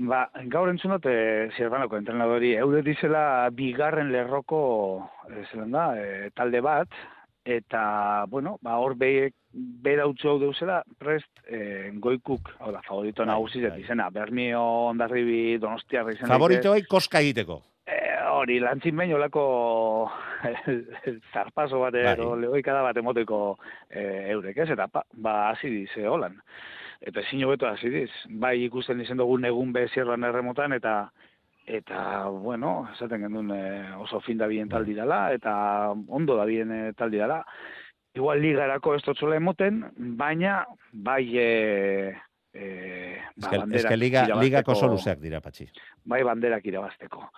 Ba, gaur entzun dute zerbanako entrenadori, eure dizela bigarren lerroko eh, zelan da, eh, talde bat, eta, bueno, ba, hor be, bera utzu hau deuzela, prest eh, goikuk, hau da, favorito Bai, nagusi bai. izena, Bermio, Ondarribi, Donostiarra izena. Favoritoei koska egiteko. Eh, hori, lantzin behin olako zarpazo bat, Bai. edo lehoikada bat emoteko eh, eurek, ez? Eta pa, ba, hasi diz, eh, holan. Eta ezin hobeto hasi diz. Bai ikusten izen dugun egun bezierran erremotan, eta eta, bueno, esaten gendun eh, oso fin da bien taldi dela, eta ondo da bien eh, taldi dela. Igual ligarako ez dutzola emoten, baina bai e, e, Ez que, ez que liga, ligako soluzeak dira, patxi. bai banderak irabazteko.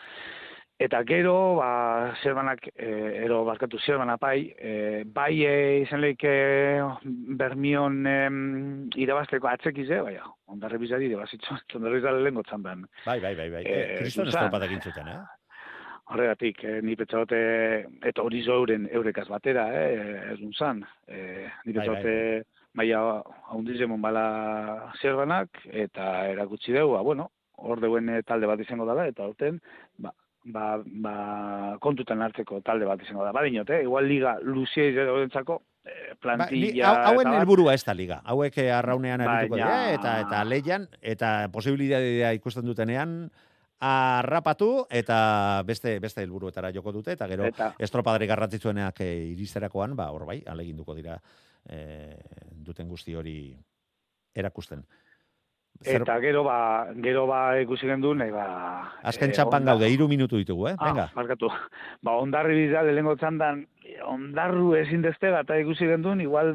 Eta gero, ba, zerbanak, e, ero barkatu zerbana bai, e, bai e, izan lehike bermion em, irabazteko atzekize, bai, ondarre bizari irabazitzu, ondarre bizari lehen gotzan behan. Bai, bai, bai, bai. Eh, Kriston Susan. estropatak intzuten, eh? Horregatik, eh, ni petxagote, eta hori zo eurekaz batera, eh, ez zan. Eh, ni Bai, bai, petxagote maia haundizemon bala zerbanak, eta erakutsi dugu, ba, bueno, hor deuen eh, talde bat izango dela, eta horten, ba, ba, ba, kontutan hartzeko talde bat izango da. Badinot, eh? igual liga luzia izatentzako eh, Ba, plantilla... hau, hauen helburua ez da liga. Hauek eh, arraunean arituko dira, eta eta leian, eta posibilitatea ikusten dutenean, arrapatu eta beste beste helburuetara joko dute eta gero Eta- estropadari garrantzitsuenak e, iristerakoan ba hor bai aleginduko dira e, duten guzti hori erakusten. Eta gero ba, gero ba ikusi gendun, nahi ba... azken eh, txampan onda- gaude, hiru minutu ditugu, eh? Venga. Ah, barkatu. Ba, ondarri bizal, lehenko txandan, ondarru ezin destega, eta ikusi gendun, igual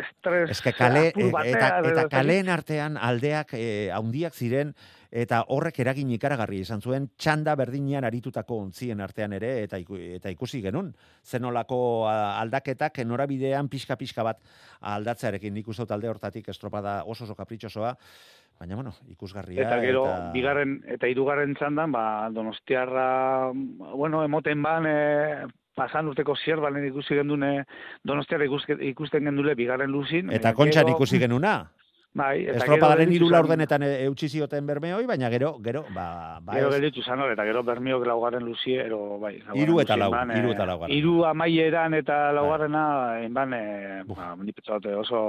estres... Ez que kale, e- batean, eta, eta kaleen artean aldeak e, haundiak ziren, eta horrek eragin ikaragarri izan zuen, txanda berdinean aritutako ontzien artean ere, eta, eta ikusi genuen, zenolako aldaketak norabidean pixka-pixka bat aldatzearekin nik uste dut alde hortatik estropada oso oso kapritxosoa, baina bueno, ikusgarria. Eta gero, eta... bigarren, eta hirugarren txandan, ba, donostiarra, bueno, emoten ban, e, pasan urteko zierban ikusi gendune, donostiarra ikusten gendule bigarren luzin. Eta kontxan ikusi genuna. Bai, eta Estropadaren gero hiru laurdenetan e- eutsi zioten bermeoi, baina gero, gero, ba, ba Gero gelditu zan eta gero bermiok laugarren luzie, ero, bai. Hiru eta lau, hiru eh, eta laugarren. Hiru amaieran eta laugarrena, enban, eh, Buf. ba, ni petxote oso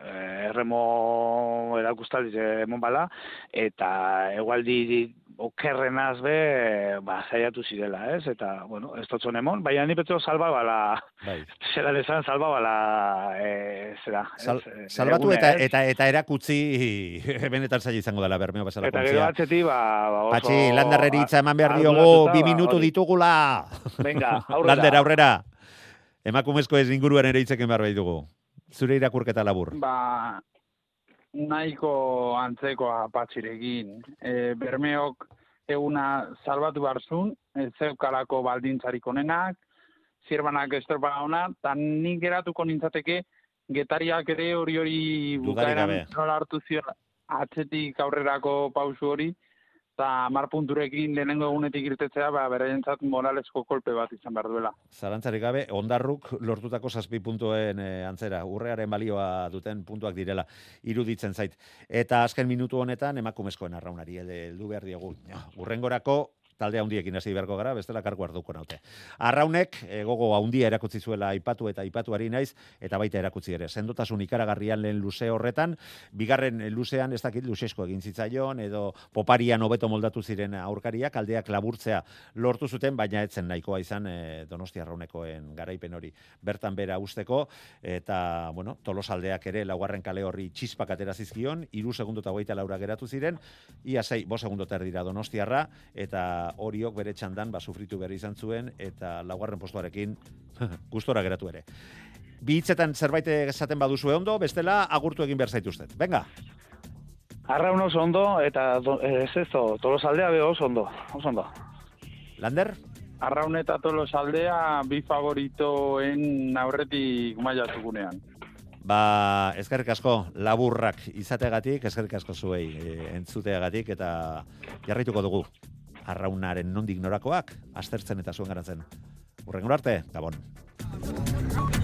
eh, erremo erakustaliz emon bala, eta egualdi okerrenaz be, ba, saiatu zirela, ez? Eta, bueno, ez totzon emon, baina ni petxo salba bala, bai. zera desan salba bala, eh, zera, ez? Sal, Eh, salbatu egune, eta, ez? eta eta erakutzi benetan zaila izango dela bermeo bezala Eta gero atzetik, ba, ba oso... Patxi, landarreri hitza eman behar diogu, arduratuta, bi ba, minutu hori. ditugula. Venga, aurrera. Lander, aurrera. Emakumezko ez inguruan ere hitzeken behar baitugu. Zure irakurketa labur. Ba, nahiko antzekoa patxirekin. E, bermeok eguna salbatu barzun, ez zeukalako baldintzarik onenak, zirbanak estropa ona, eta nik geratuko nintzateke getariak ere hori hori bukaeran nola hartu zion atzetik aurrerako pausu hori, eta mar punturekin lehenengo egunetik irtetzea, ba, beraientzat moralesko kolpe bat izan behar duela. Zalantzarik gabe, ondarruk lortutako zazpi puntuen eh, antzera, urrearen balioa duten puntuak direla, iruditzen zait. Eta azken minutu honetan, emakumezkoen arraunari, heldu behar diegu. Urrengorako, talde handiekin hasi beharko gara, bestela kargu hartuko naute. Arraunek, e, gogo handia erakutsi zuela aipatu eta aipatuari naiz, eta baita erakutsi ere. Sendotasun ikaragarrian lehen luze horretan, bigarren luzean ez dakit luzesko egin zitzaion, edo poparian hobeto moldatu ziren aurkariak, aldeak laburtzea lortu zuten, baina etzen nahikoa izan e, Donostia Arraunekoen garaipen hori bertan bera usteko, eta, bueno, tolosaldeak ere laugarren kale horri txispak atera zizkion, iru segundo eta hogeita laura geratu ziren, ia sei, bo segundo terdira Donostiarra, eta horiok bere txandan, ba, sufritu behar izan zuen, eta laugarren postuarekin gustora geratu ere. Bi hitzetan zerbait esaten baduzue ondo, bestela agurtu egin behar zaituztet. Venga, Arraun oso ondo, eta do, ez ez, to- tolosaldea be oso ondo, oso ondo. Lander? Arraun eta Tolosaldea bi favoritoen aurretik mailatugunean. ba, eskerrik asko laburrak izateagatik, eskerrik asko zuei e, entzuteagatik eta jarraituko dugu arraunaren nondik norakoak, aztertzen eta zuen garatzen. Urrengo arte, Gabon.